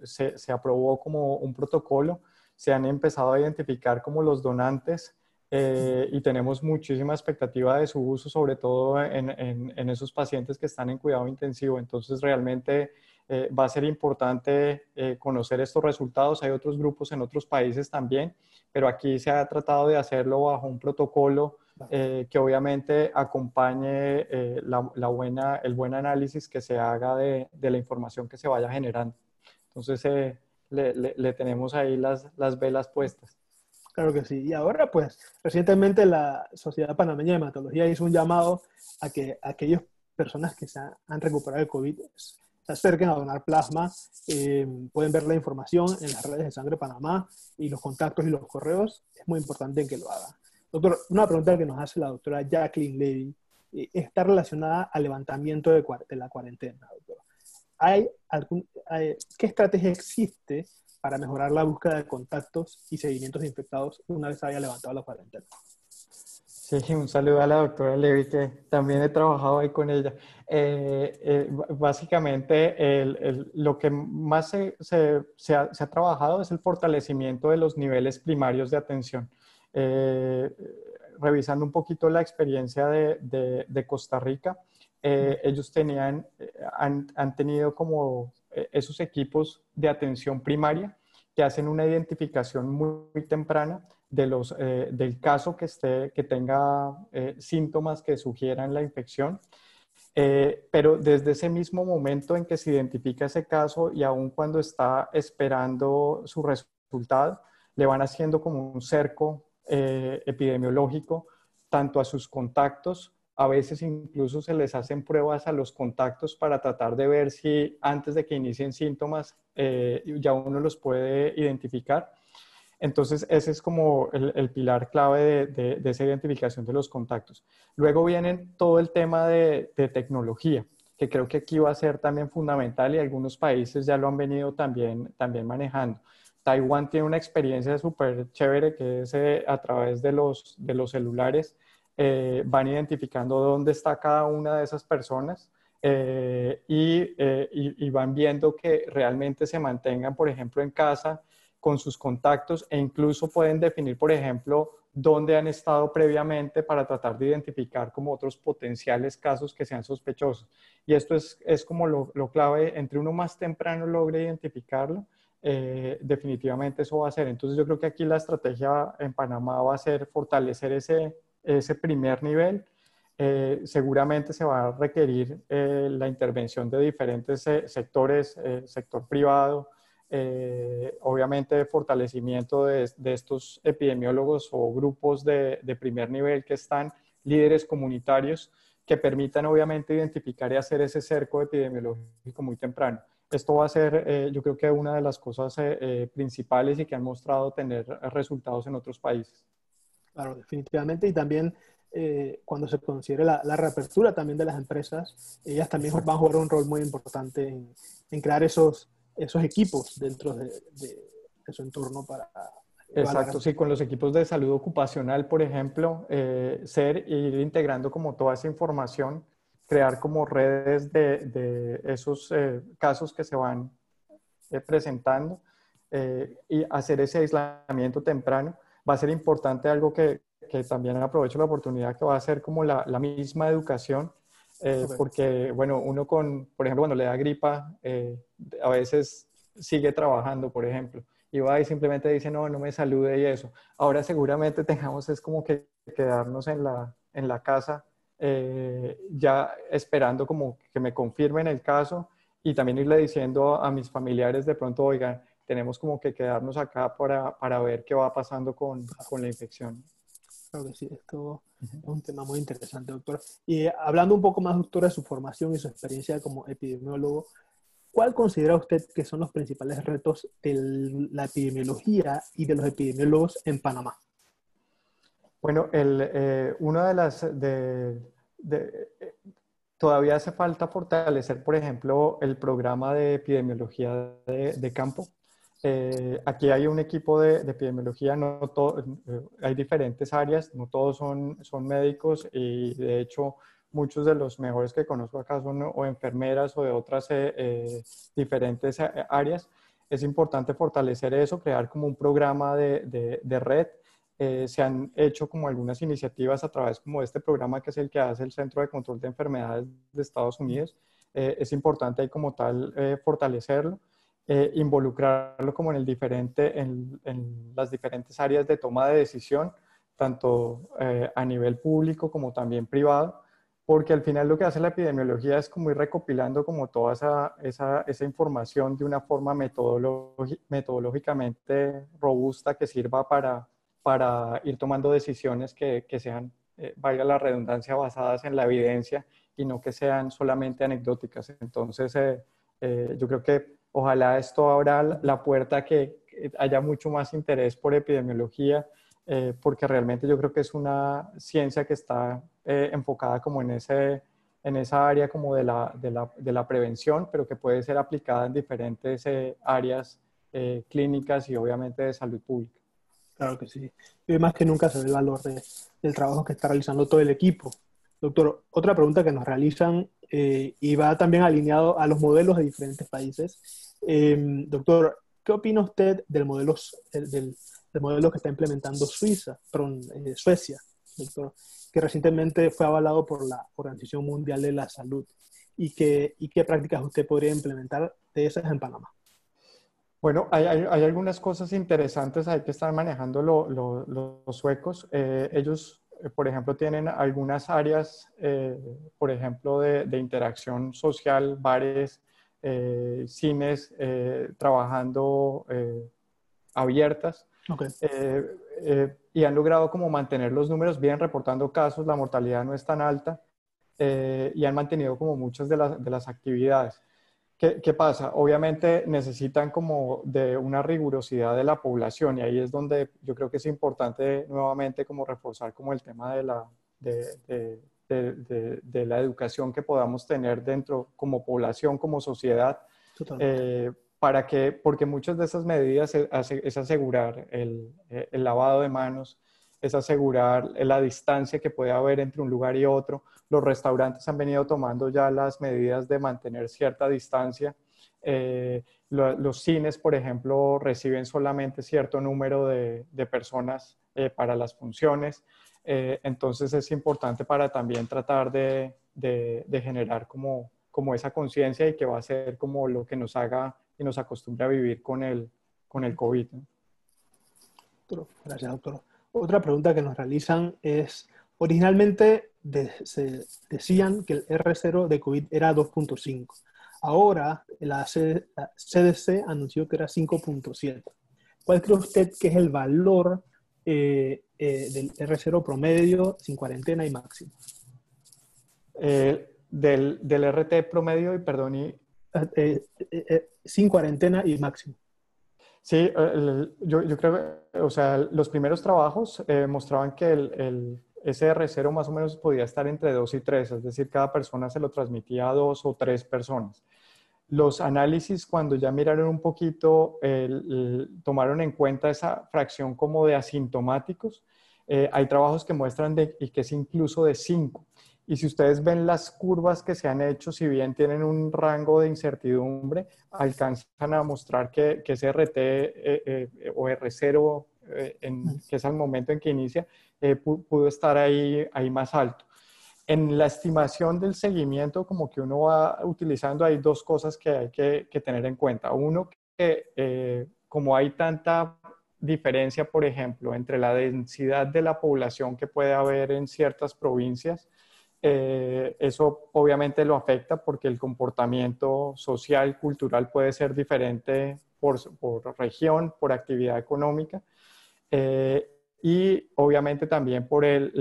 se, se, aprobó como un protocolo, se han empezado a identificar como los donantes y tenemos muchísima expectativa de su uso, sobre todo en, en, en esos pacientes que están en cuidado intensivo. Entonces, realmente eh, va a ser importante eh, conocer estos resultados. Hay otros grupos en otros países también, pero aquí se ha tratado de hacerlo bajo un protocolo eh, que obviamente acompañe la, buena, el buen análisis que se haga de, la información que se vaya generando. Entonces, le, tenemos ahí las, las velas puestas. Claro que sí. Y ahora, pues, recientemente la Sociedad Panameña de Hematología hizo un llamado a que aquellas personas que se han recuperado el COVID se acerquen a donar plasma. Eh, pueden ver la información en las redes de Sangre Panamá y los contactos y los correos. Es muy importante que lo hagan. Doctor, una pregunta que nos hace la doctora Jacqueline Levy eh, está relacionada al levantamiento de, la cuarentena, doctor. ¿Hay algún, ¿Qué estrategia existe para mejorar la búsqueda de contactos y seguimientos de infectados una vez haya levantado la cuarentena? Sí, un saludo a la doctora Levy, que también he trabajado ahí con ella. Eh, eh, básicamente, lo que más se, ha, trabajado es el fortalecimiento de los niveles primarios de atención. Eh, revisando un poquito la experiencia de, Costa Rica, ellos tenían, han, han tenido como esos equipos de atención primaria que hacen una identificación muy temprana de los, eh, del caso que, esté, que tenga eh, síntomas que sugieran la infección. Eh, pero desde ese mismo momento en que se identifica ese caso y aún cuando está esperando su resultado, le van haciendo como un cerco epidemiológico tanto a sus contactos, a veces incluso se les hacen pruebas a los contactos para tratar de ver si antes de que inicien síntomas ya uno los puede identificar entonces, ese es como el, pilar clave de, esa identificación de los contactos. Luego viene todo el tema de, tecnología, que creo que aquí va a ser también fundamental y algunos países ya lo han venido también, también manejando. Taiwán tiene una experiencia súper chévere que es eh, a través de los, de los celulares, eh, van identificando dónde está cada una de esas personas. Eh, y, y, van viendo que realmente se mantengan, por ejemplo, en casa con sus contactos e incluso pueden definir, por ejemplo, dónde han estado previamente para tratar de identificar como otros potenciales casos que sean sospechosos. Y esto es, es como lo, lo, clave, entre uno más temprano logre identificarlo, eh, definitivamente eso va a ser. Entonces yo creo que aquí la estrategia en Panamá va a ser fortalecer ese, ese primer nivel. Eh, seguramente se va a requerir eh, la intervención de diferentes sectores, sector privado, obviamente fortalecimiento de, estos epidemiólogos o grupos de, primer nivel que están líderes comunitarios que permitan obviamente identificar y hacer ese cerco epidemiológico muy temprano. Esto va a ser, eh, yo creo que una de las cosas eh, principales y que han mostrado tener resultados en otros países. Claro, definitivamente. Y también cuando se considere la, reapertura también de las empresas, ellas también van a jugar un rol muy importante en, en crear esos, esos equipos dentro de, su entorno para... Exacto, sí, con los equipos de salud ocupacional, por ejemplo, eh, ser ir integrando como toda esa información, crear como redes de, esos eh, casos que se van eh, presentando y hacer ese aislamiento temprano. Va a ser importante algo que, que también aprovecho la oportunidad que va a ser como la, la misma educación eh, porque, bueno, uno con, por ejemplo, cuando le da gripa, eh, a veces sigue trabajando, por ejemplo, y va y simplemente dice, no, no me salude y eso. Ahora seguramente tengamos es como que quedarnos en la, en la casa eh, ya esperando como que me confirmen el caso y también irle diciendo a mis familiares de pronto, oigan, tenemos como que quedarnos acá para, para ver qué va pasando con, con la infección. Claro que sí, esto es un tema muy interesante, doctor. Y hablando un poco más, doctor, de su formación y su experiencia como epidemiólogo, ¿cuál considera usted que son los principales retos de la epidemiología y de los epidemiólogos en Panamá? Bueno, el, eh, una de las... De, eh, todavía hace falta fortalecer, por ejemplo, el programa de epidemiología de campo eh, aquí hay un equipo de, epidemiología, no eh, hay diferentes áreas, no todos son, son médicos y de hecho muchos de los mejores que conozco acá son enfermeras o de otras diferentes áreas. Es importante fortalecer eso, crear como un programa de, de, red. Se han hecho como algunas iniciativas a través como de este programa que es el que hace el Centro de Control de Enfermedades de Estados Unidos. es importante ahí como tal fortalecerlo. Eh, involucrarlo como en, el diferente, en, las diferentes áreas de toma de decisión, tanto eh, a nivel público como también privado, porque al final lo que hace la epidemiología es como ir recopilando como toda esa, esa, esa información de una forma metodológicamente robusta que sirva para, para ir tomando decisiones que, que sean, eh, valga la redundancia, basadas en la evidencia y no que sean solamente anecdóticas. Entonces, yo creo que Ojalá esto abra la puerta a que haya mucho más interés por epidemiología, eh, porque realmente yo creo que es una ciencia que está eh, enfocada como en, ese, en esa área como de la, de, la, de la prevención, pero que puede ser aplicada en diferentes eh, áreas clínicas y obviamente de salud pública. Claro que sí. Y más que nunca se ve el valor de, del trabajo que está realizando todo el equipo. Doctor, otra pregunta que nos realizan y va también alineado a los modelos de diferentes países Em, doctor, ¿qué opina usted del modelo, del, modelo que está implementando Suiza, perdón, eh, Suecia, doctor, que recientemente fue avalado por la Organización Mundial de la Salud? ¿Y qué, y qué prácticas usted podría implementar de esas en Panamá? Bueno, hay, hay, algunas cosas interesantes ahí que están manejando los suecos. Eh, ellos, eh, por ejemplo, tienen algunas áreas, por ejemplo, de, de, interacción social, bares, eh, cines eh, trabajando eh, abiertas. y han logrado como mantener los números bien, reportando casos, la mortalidad no es tan alta y han mantenido como muchas de, las, de las actividades. ¿Qué, ¿Qué, pasa? Obviamente necesitan como de una rigurosidad de la población y ahí es donde yo creo que es importante nuevamente como reforzar como el tema de la, de, de, la educación que podamos tener dentro como población, como sociedad, eh, para que, porque muchas de esas medidas es, asegurar el, el, lavado de manos, es asegurar la distancia que puede haber entre un lugar y otro. Los restaurantes han venido tomando ya las medidas de mantener cierta distancia. Eh, los cines, por ejemplo, reciben solamente cierto número de, personas eh, para las funciones. Eh, entonces es importante para también tratar de, generar como, como esa conciencia y que va a ser como lo que nos haga y nos acostumbre a vivir con el, con el COVID. Gracias, doctor. Otra pregunta que nos realizan es, originalmente se decían que el R0 de COVID era 2.5. Ahora la CDC anunció que era 5.7. ¿Cuál cree usted que es el valor eh, eh, del R0 promedio, sin cuarentena y máximo. Eh, del, del, RT promedio y perdón y... sin cuarentena y máximo. Sí, yo, yo, creo, o sea, los primeros trabajos mostraban que el, el SR0 más o menos podía estar entre 2 y 3, es decir, cada persona se lo transmitía a dos o tres personas. Los análisis, cuando ya miraron un poquito, tomaron en cuenta esa fracción como de asintomáticos. Eh, hay trabajos que muestran de, y que es incluso de 5. Y si ustedes ven las curvas que se han hecho, si bien tienen un rango de incertidumbre, alcanzan a mostrar que, que ese RT eh, eh, o R0, que es al momento en que inicia, pudo estar ahí, ahí más alto en la estimación del seguimiento, como que uno va utilizando, hay dos cosas que hay que, tener en cuenta. Uno, que eh, como hay tanta diferencia, por ejemplo, entre la densidad de la población que puede haber en ciertas provincias, eh, eso obviamente lo afecta porque el comportamiento social, cultural puede ser diferente por, región, por actividad económica. Eh, y obviamente también por el,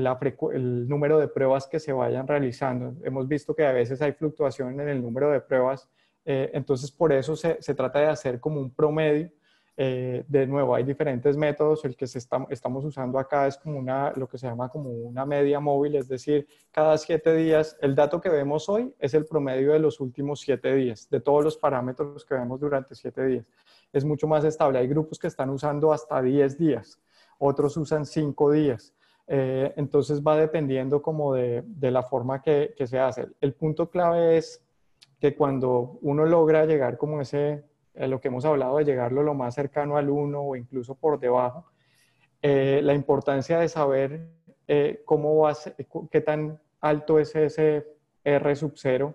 el, número de pruebas que se vayan realizando. Hemos visto que a veces hay fluctuación en el número de pruebas, eh, entonces por eso se, se, trata de hacer como un promedio. Eh, de nuevo, hay diferentes métodos, el que se estamos usando acá es como una, lo que se llama como una media móvil, es decir, cada siete días, el dato que vemos hoy es el promedio de los últimos siete días, de todos los parámetros que vemos durante siete días. Es mucho más estable, hay grupos que están usando hasta 10 días otros usan cinco días. Eh, entonces va dependiendo como de, la forma que, se hace. El punto clave es que cuando uno logra llegar como ese, lo que hemos hablado de llegarlo lo más cercano al 1 o incluso por debajo, eh, la importancia de saber eh, cómo va a ser, qué tan alto es ese R sub 0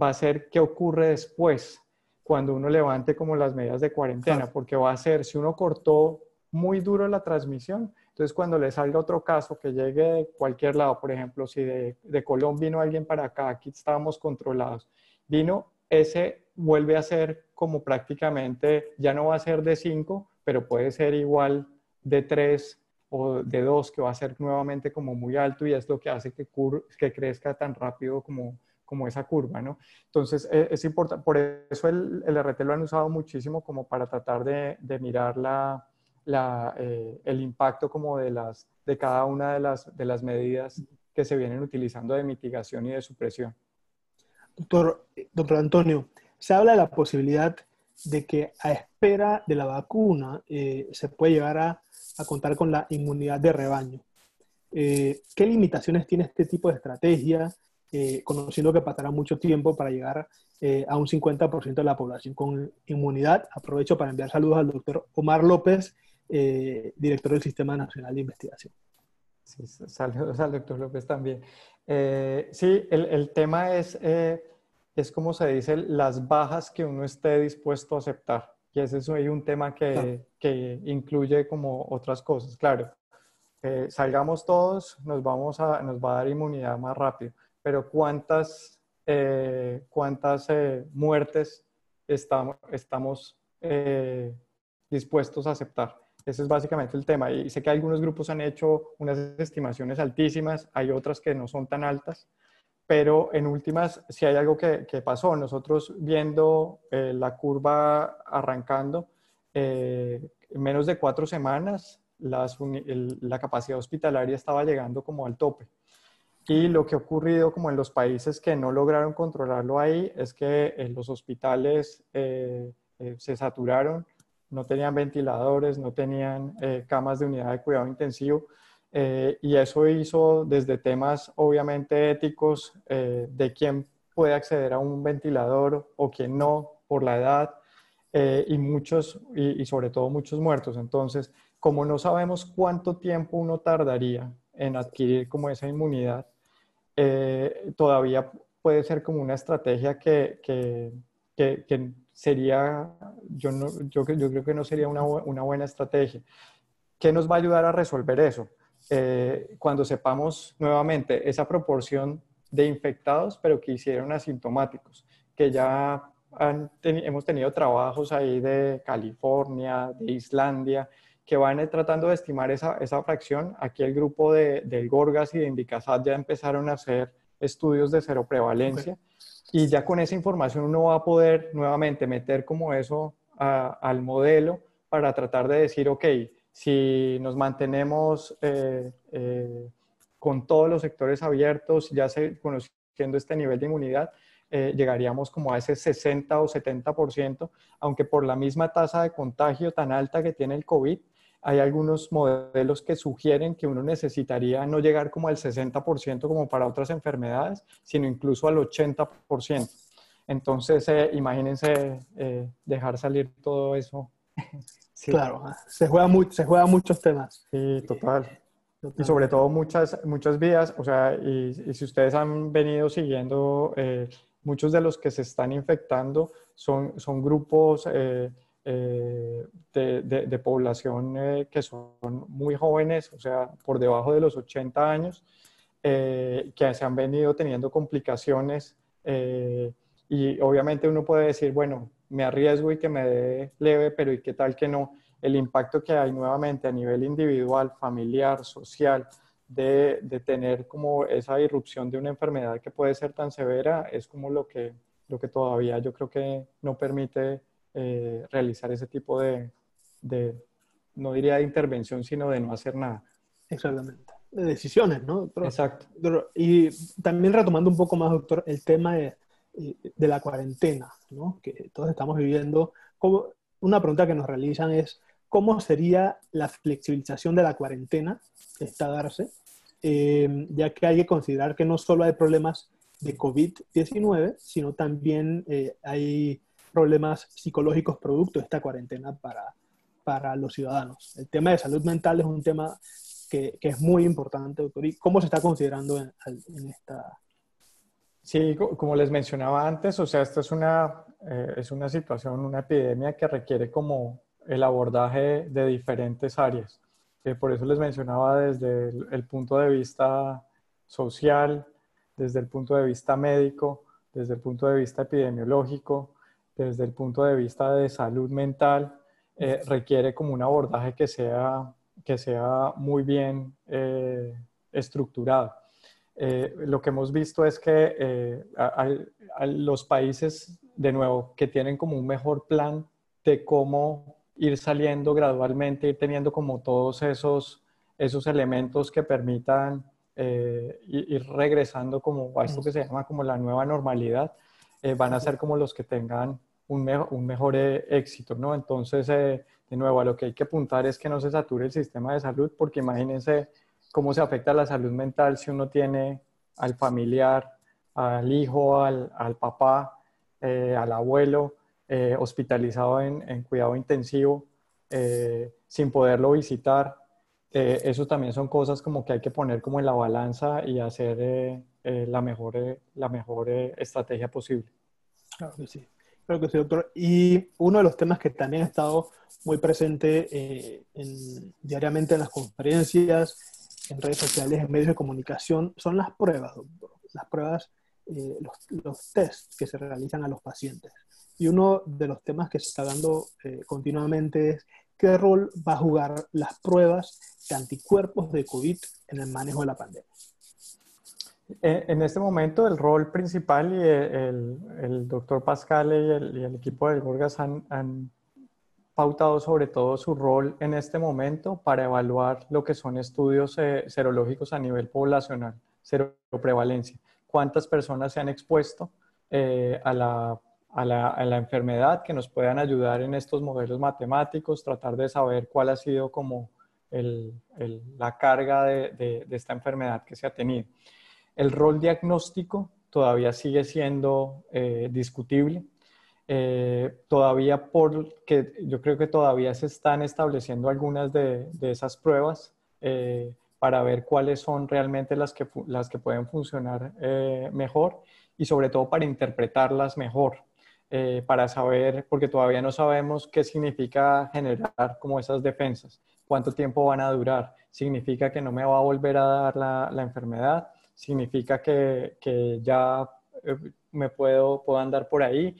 va a ser qué ocurre después cuando uno levante como las medidas de cuarentena, porque va a ser, si uno cortó muy duro la transmisión. Entonces, cuando le salga otro caso que llegue de cualquier lado, por ejemplo, si de, de Colón vino alguien para acá, aquí estábamos controlados, vino, ese vuelve a ser como prácticamente, ya no va a ser de 5, pero puede ser igual de 3 o de 2, que va a ser nuevamente como muy alto y es lo que hace que, que crezca tan rápido como, como esa curva, ¿no? Entonces, e, es, importante, por eso el, el, RT lo han usado muchísimo como para tratar de, de mirar la, eh, el impacto como de, las, de cada una de las, de las medidas que se vienen utilizando de mitigación y de supresión. Doctor, doctor Antonio, se habla de la posibilidad de que a espera de la vacuna eh, se puede llegar a, a, contar con la inmunidad de rebaño. Eh, ¿Qué limitaciones tiene este tipo de estrategia, conociendo que pasará mucho tiempo para llegar a un 50% de la población con inmunidad? Aprovecho para enviar saludos al doctor Omar López, eh, director del Sistema Nacional de Investigación. Sí, saludos al doctor López también. Eh, sí, el, tema es, eh, es como se dice, las bajas que uno esté dispuesto a aceptar. Y ese es un tema que, que incluye como otras cosas. Claro, salgamos todos, nos, vamos a, nos va a dar inmunidad más rápido, pero ¿cuántas, cuántas muertes estamos, estamos dispuestos a aceptar? Ese es básicamente el tema. Y sé que algunos grupos han hecho unas estimaciones altísimas, hay otras que no son tan altas, pero en últimas, si hay algo que, pasó, nosotros viendo eh, la curva arrancando, eh, en menos de cuatro semanas, la capacidad hospitalaria estaba llegando como al tope. Y lo que ha ocurrido como en los países que no lograron controlarlo ahí es que en los hospitales eh, se saturaron no tenían ventiladores, no tenían eh, camas de unidad de cuidado intensivo. Eh, y eso hizo desde temas obviamente éticos eh, de quién puede acceder a un ventilador o quién no por la edad y muchos y, sobre todo muchos muertos. Entonces, como no sabemos cuánto tiempo uno tardaría en adquirir como esa inmunidad, todavía puede ser como una estrategia que, que, que sería, yo, no, yo, yo creo que no sería una, una, buena estrategia. ¿Qué nos va a ayudar a resolver eso? Eh, cuando sepamos nuevamente esa proporción de infectados, pero que hicieron asintomáticos, que ya hemos tenido trabajos ahí de California, de Islandia, que van tratando de estimar esa, esa fracción. Aquí el grupo de, del Gorgas y de Indicasat ya empezaron a hacer estudios de cero prevalencia. Y ya con esa información uno va a poder nuevamente meter como eso al modelo para tratar de decir, ok, si nos mantenemos eh, eh, con todos los sectores abiertos, ya conociendo este nivel de inmunidad, eh, llegaríamos como a ese 60 o 70%, aunque por la misma tasa de contagio tan alta que tiene el COVID, hay algunos modelos que sugieren que uno necesitaría no llegar como al 60% como para otras enfermedades, sino incluso al 80%. Entonces, imagínense dejar salir todo eso. Claro, se juega, se juega muchos temas. Sí, total. Y sobre todo muchas, muchas vías, o sea, y, si ustedes han venido siguiendo, eh, muchos de los que se están infectando son, son grupos eh, de, población eh, que son muy jóvenes, o sea, por debajo de los 80 años, eh, que se han venido teniendo complicaciones y obviamente uno puede decir, bueno, me arriesgo y que me dé leve, pero ¿y qué tal que no? el impacto que hay nuevamente a nivel individual, familiar, social, de, de, tener como esa irrupción de una enfermedad que puede ser tan severa, es como lo que, lo que todavía yo creo que no permite eh, realizar ese tipo de, de, no diría de intervención, sino de no hacer nada. Exactamente. De decisiones, ¿no? Exacto. Y también retomando un poco más, doctor, el tema de, de la cuarentena, ¿no? Que todos estamos viviendo. Como, una pregunta que nos realizan es, ¿cómo sería la flexibilización de la cuarentena que está a darse? Eh, ya que hay que considerar que no solo hay problemas de COVID-19, sino también eh, hay problemas psicológicos producto de esta cuarentena para, para los ciudadanos. El tema de salud mental es un tema que, que es muy importante, doctor. ¿Y cómo se está considerando en, en, esta? Sí, como les mencionaba antes, o sea, esta es una, eh, es una situación, una epidemia que requiere como el abordaje de diferentes áreas. Eh, por eso les mencionaba desde el, punto de vista social, desde el punto de vista médico, desde el punto de vista epidemiológico, desde el punto de vista de salud mental, eh, requiere como un abordaje que sea, que sea muy bien estructurado. Eh, lo que hemos visto es que a los países, de nuevo, que tienen como un mejor plan de cómo ir saliendo gradualmente, ir teniendo como todos esos, esos elementos que permitan eh, ir regresando como a esto que se llama como la nueva normalidad, eh, van a ser como los que tengan un, un mejor eh, éxito, ¿no? Entonces, de nuevo, a lo que hay que apuntar es que no se sature el sistema de salud, porque imagínense cómo se afecta la salud mental si uno tiene al familiar, al hijo, al, al papá, al abuelo, hospitalizado en, en, cuidado intensivo, sin poderlo visitar, eh, eso también son cosas como que hay que poner como en la balanza y hacer eh, eh, la mejor, la mejor estrategia posible. Claro que sí. Claro que sí, doctor. Y uno de los temas que también ha estado muy presente diariamente en las conferencias, en redes sociales, en medios de comunicación, son las pruebas, doctor. Las pruebas, los, los tests que se realizan a los pacientes. Y uno de los temas que se está dando continuamente es qué rol va a jugar las pruebas de anticuerpos de COVID en el manejo de la pandemia. Eh, en este momento el rol principal y el, el, doctor Pascal y el, y el, equipo del Gorgas han, han, pautado sobre todo su rol en este momento para evaluar lo que son estudios eh, serológicos a nivel poblacional, seroprevalencia. ¿Cuántas personas se han expuesto eh, a la a la, a la, enfermedad, que nos puedan ayudar en estos modelos matemáticos, tratar de saber cuál ha sido como el, el, la carga de, de, de, esta enfermedad que se ha tenido. El rol diagnóstico todavía sigue siendo eh, discutible. Eh, todavía porque yo creo que todavía se están estableciendo algunas de, de esas pruebas eh, para ver cuáles son realmente las que, las que pueden funcionar eh, mejor y sobre todo para interpretarlas mejor. Eh, para saber, porque todavía no sabemos qué significa generar como esas defensas, cuánto tiempo van a durar, significa que no me va a volver a dar la, la enfermedad, significa que, que ya me puedo, puedo andar por ahí,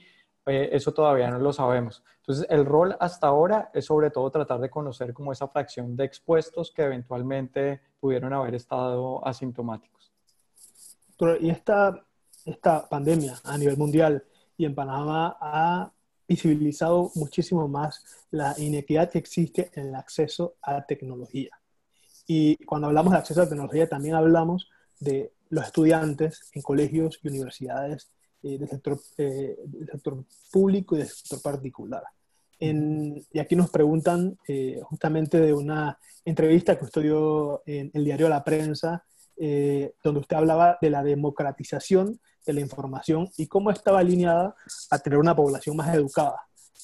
eh, eso todavía no lo sabemos. Entonces, el rol hasta ahora es sobre todo tratar de conocer como esa fracción de expuestos que eventualmente pudieron haber estado asintomáticos. Y esta, esta pandemia a nivel mundial, y en Panamá ha visibilizado muchísimo más la inequidad que existe en el acceso a tecnología. Y cuando hablamos de acceso a tecnología, también hablamos de los estudiantes en colegios y universidades eh, del, sector, eh, del, sector, público y del sector particular. En, y aquí nos preguntan eh, justamente de una entrevista que usted dio en el diario La Prensa, eh, donde usted hablaba de la democratización de la información y cómo estaba alineada a tener una población más educada.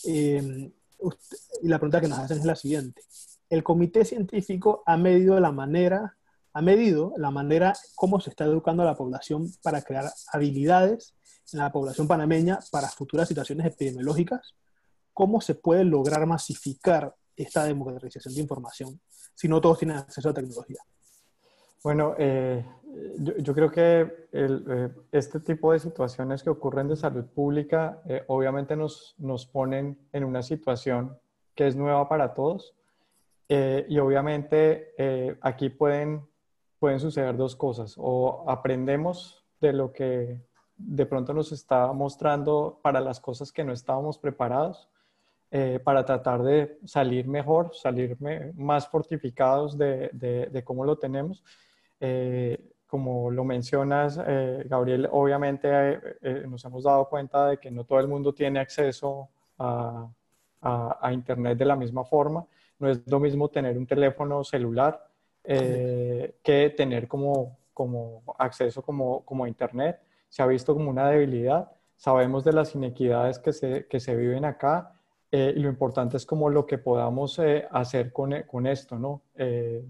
Eh, usted, y la pregunta que nos hacen es la siguiente. El comité científico ha medido la manera, ha medido la manera cómo se está educando a la población para crear habilidades la población panameña para futuras situaciones epidemiológicas. ¿Cómo se puede lograr masificar esta democratización de información si no todos tienen acceso a tecnología? Bueno, eh, yo, creo que eh, este tipo de situaciones que ocurren de salud pública eh, obviamente nos, nos ponen en una situación que es nueva para todos. Y obviamente aquí pueden, pueden suceder dos cosas. O aprendemos de lo que de pronto nos está mostrando para las cosas que no estábamos preparados, eh, para tratar de salir mejor, salir más fortificados de, de, cómo lo tenemos. como lo mencionas, Gabriel, obviamente nos hemos dado cuenta de que no todo el mundo tiene acceso a, a, Internet de la misma forma. No es lo mismo tener un teléfono celular eh, que tener como, como acceso como, como a Internet. Se ha visto como una debilidad. Sabemos de las inequidades que se, que se viven acá eh, y lo importante es como lo que podamos eh, hacer con, con, esto, ¿no?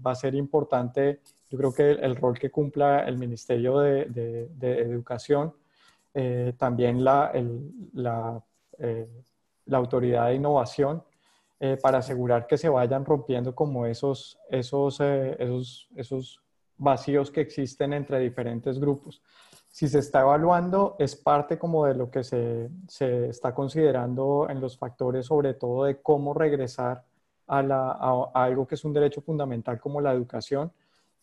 va a ser importante, yo creo que el, rol que cumpla el Ministerio de, de, Educación, también la, el, la la autoridad de innovación eh, para asegurar que se vayan rompiendo como esos, esos, eh, esos, esos vacíos que existen entre diferentes grupos. Si se está evaluando, es parte como de lo que se, se está considerando en los factores, sobre todo de cómo regresar a, la, a algo que es un derecho fundamental como la educación,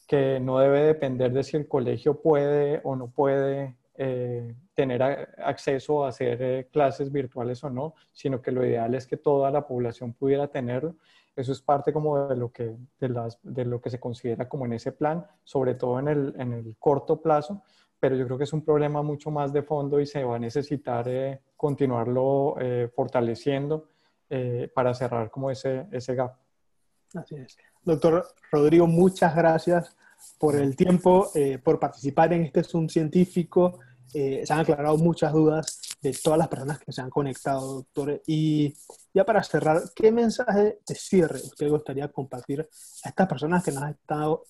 que no debe depender de si el colegio puede o no puede eh, tener acceso a hacer eh, clases virtuales o no, sino que lo ideal es que toda la población pudiera tenerlo. Eso es parte como de lo que, de las, de lo que se considera como en ese plan, sobre todo en el, en el, corto plazo, pero yo creo que es un problema mucho más de fondo y se va a necesitar eh, continuarlo fortaleciendo para cerrar como ese, ese gap. Así es. Doctor Rodrigo, muchas gracias por el tiempo, eh, por participar en este Zoom científico. Eh, se han aclarado muchas dudas de todas las personas que se han conectado, doctor. Y ya para cerrar, ¿qué mensaje de cierre usted gustaría compartir a estas personas que nos han estado,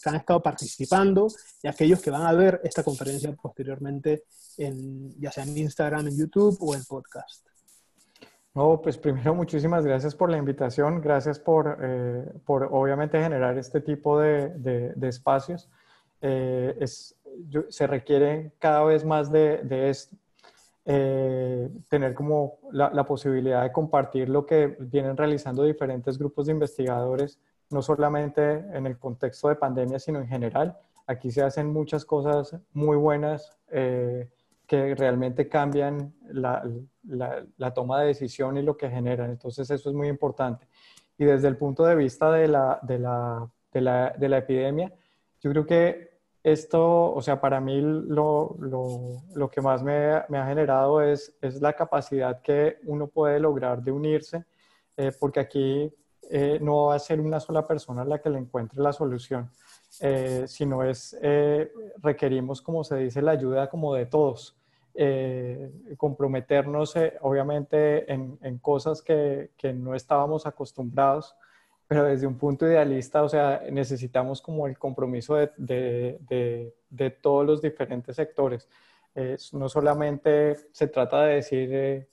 que han estado participando y aquellos que van a ver esta conferencia posteriormente, en, ya sea en Instagram, en YouTube o en podcast? No, pues primero muchísimas gracias por la invitación, gracias por, eh, por obviamente generar este tipo de, de, espacios. Eh, es, se requiere cada vez más de, de esto, eh, tener como la, la, posibilidad de compartir lo que vienen realizando diferentes grupos de investigadores, no solamente en el contexto de pandemia, sino en general. Aquí se hacen muchas cosas muy buenas que realmente cambian la, la, toma de decisión y lo que generan. Entonces eso es muy importante. Y desde el punto de vista de la, de la, de la, de la epidemia, yo creo que esto, o sea, para mí lo, lo, lo que más me, me, ha generado es, es, la capacidad que uno puede lograr de unirse, eh, porque aquí eh, no va a ser una sola persona la que le encuentre la solución, eh, sino es, requerimos, como se dice, la ayuda como de todos. Eh, comprometernos eh, obviamente en, cosas que, que, no estábamos acostumbrados, pero desde un punto idealista, o sea, necesitamos como el compromiso de, de, de, todos los diferentes sectores. no solamente se trata de decir eh,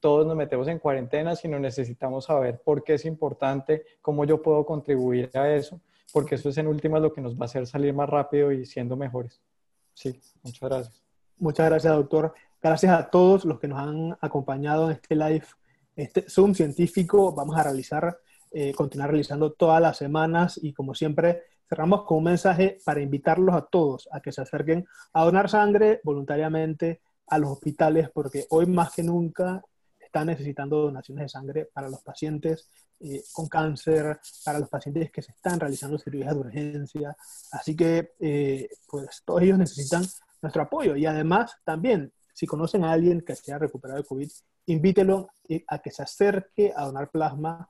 todos nos metemos en cuarentena, sino necesitamos saber por qué es importante, cómo yo puedo contribuir a eso, porque eso es en últimas lo que nos va a hacer salir más rápido y siendo mejores. Sí, muchas gracias. Muchas gracias, doctor. Gracias a todos los que nos han acompañado en este live, este Zoom científico. Vamos a realizar, eh, continuar realizando todas las semanas y como siempre cerramos con un mensaje para invitarlos a todos a que se acerquen a donar sangre voluntariamente a los hospitales porque hoy más que nunca están necesitando donaciones de sangre para los pacientes eh, con cáncer, para los pacientes que se están realizando cirugías de urgencia. Así que, eh, pues, todos ellos necesitan nuestro apoyo. Y además, también, si conocen a alguien que se ha recuperado de COVID, invítelo eh, a que se acerque a donar plasma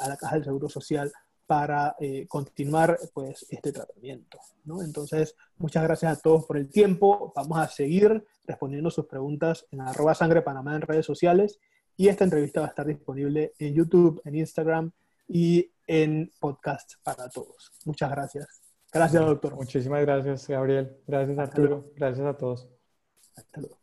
a la Caja del Seguro Social para eh, continuar pues, este tratamiento. ¿no? Entonces, muchas gracias a todos por el tiempo. Vamos a seguir respondiendo sus preguntas en arroba sangre Panamá en redes sociales y esta entrevista va a estar disponible en YouTube, en Instagram y en podcast para todos. Muchas gracias. Gracias, doctor. Muchísimas gracias, Gabriel. Gracias, Arturo. Gracias a todos. Hasta luego.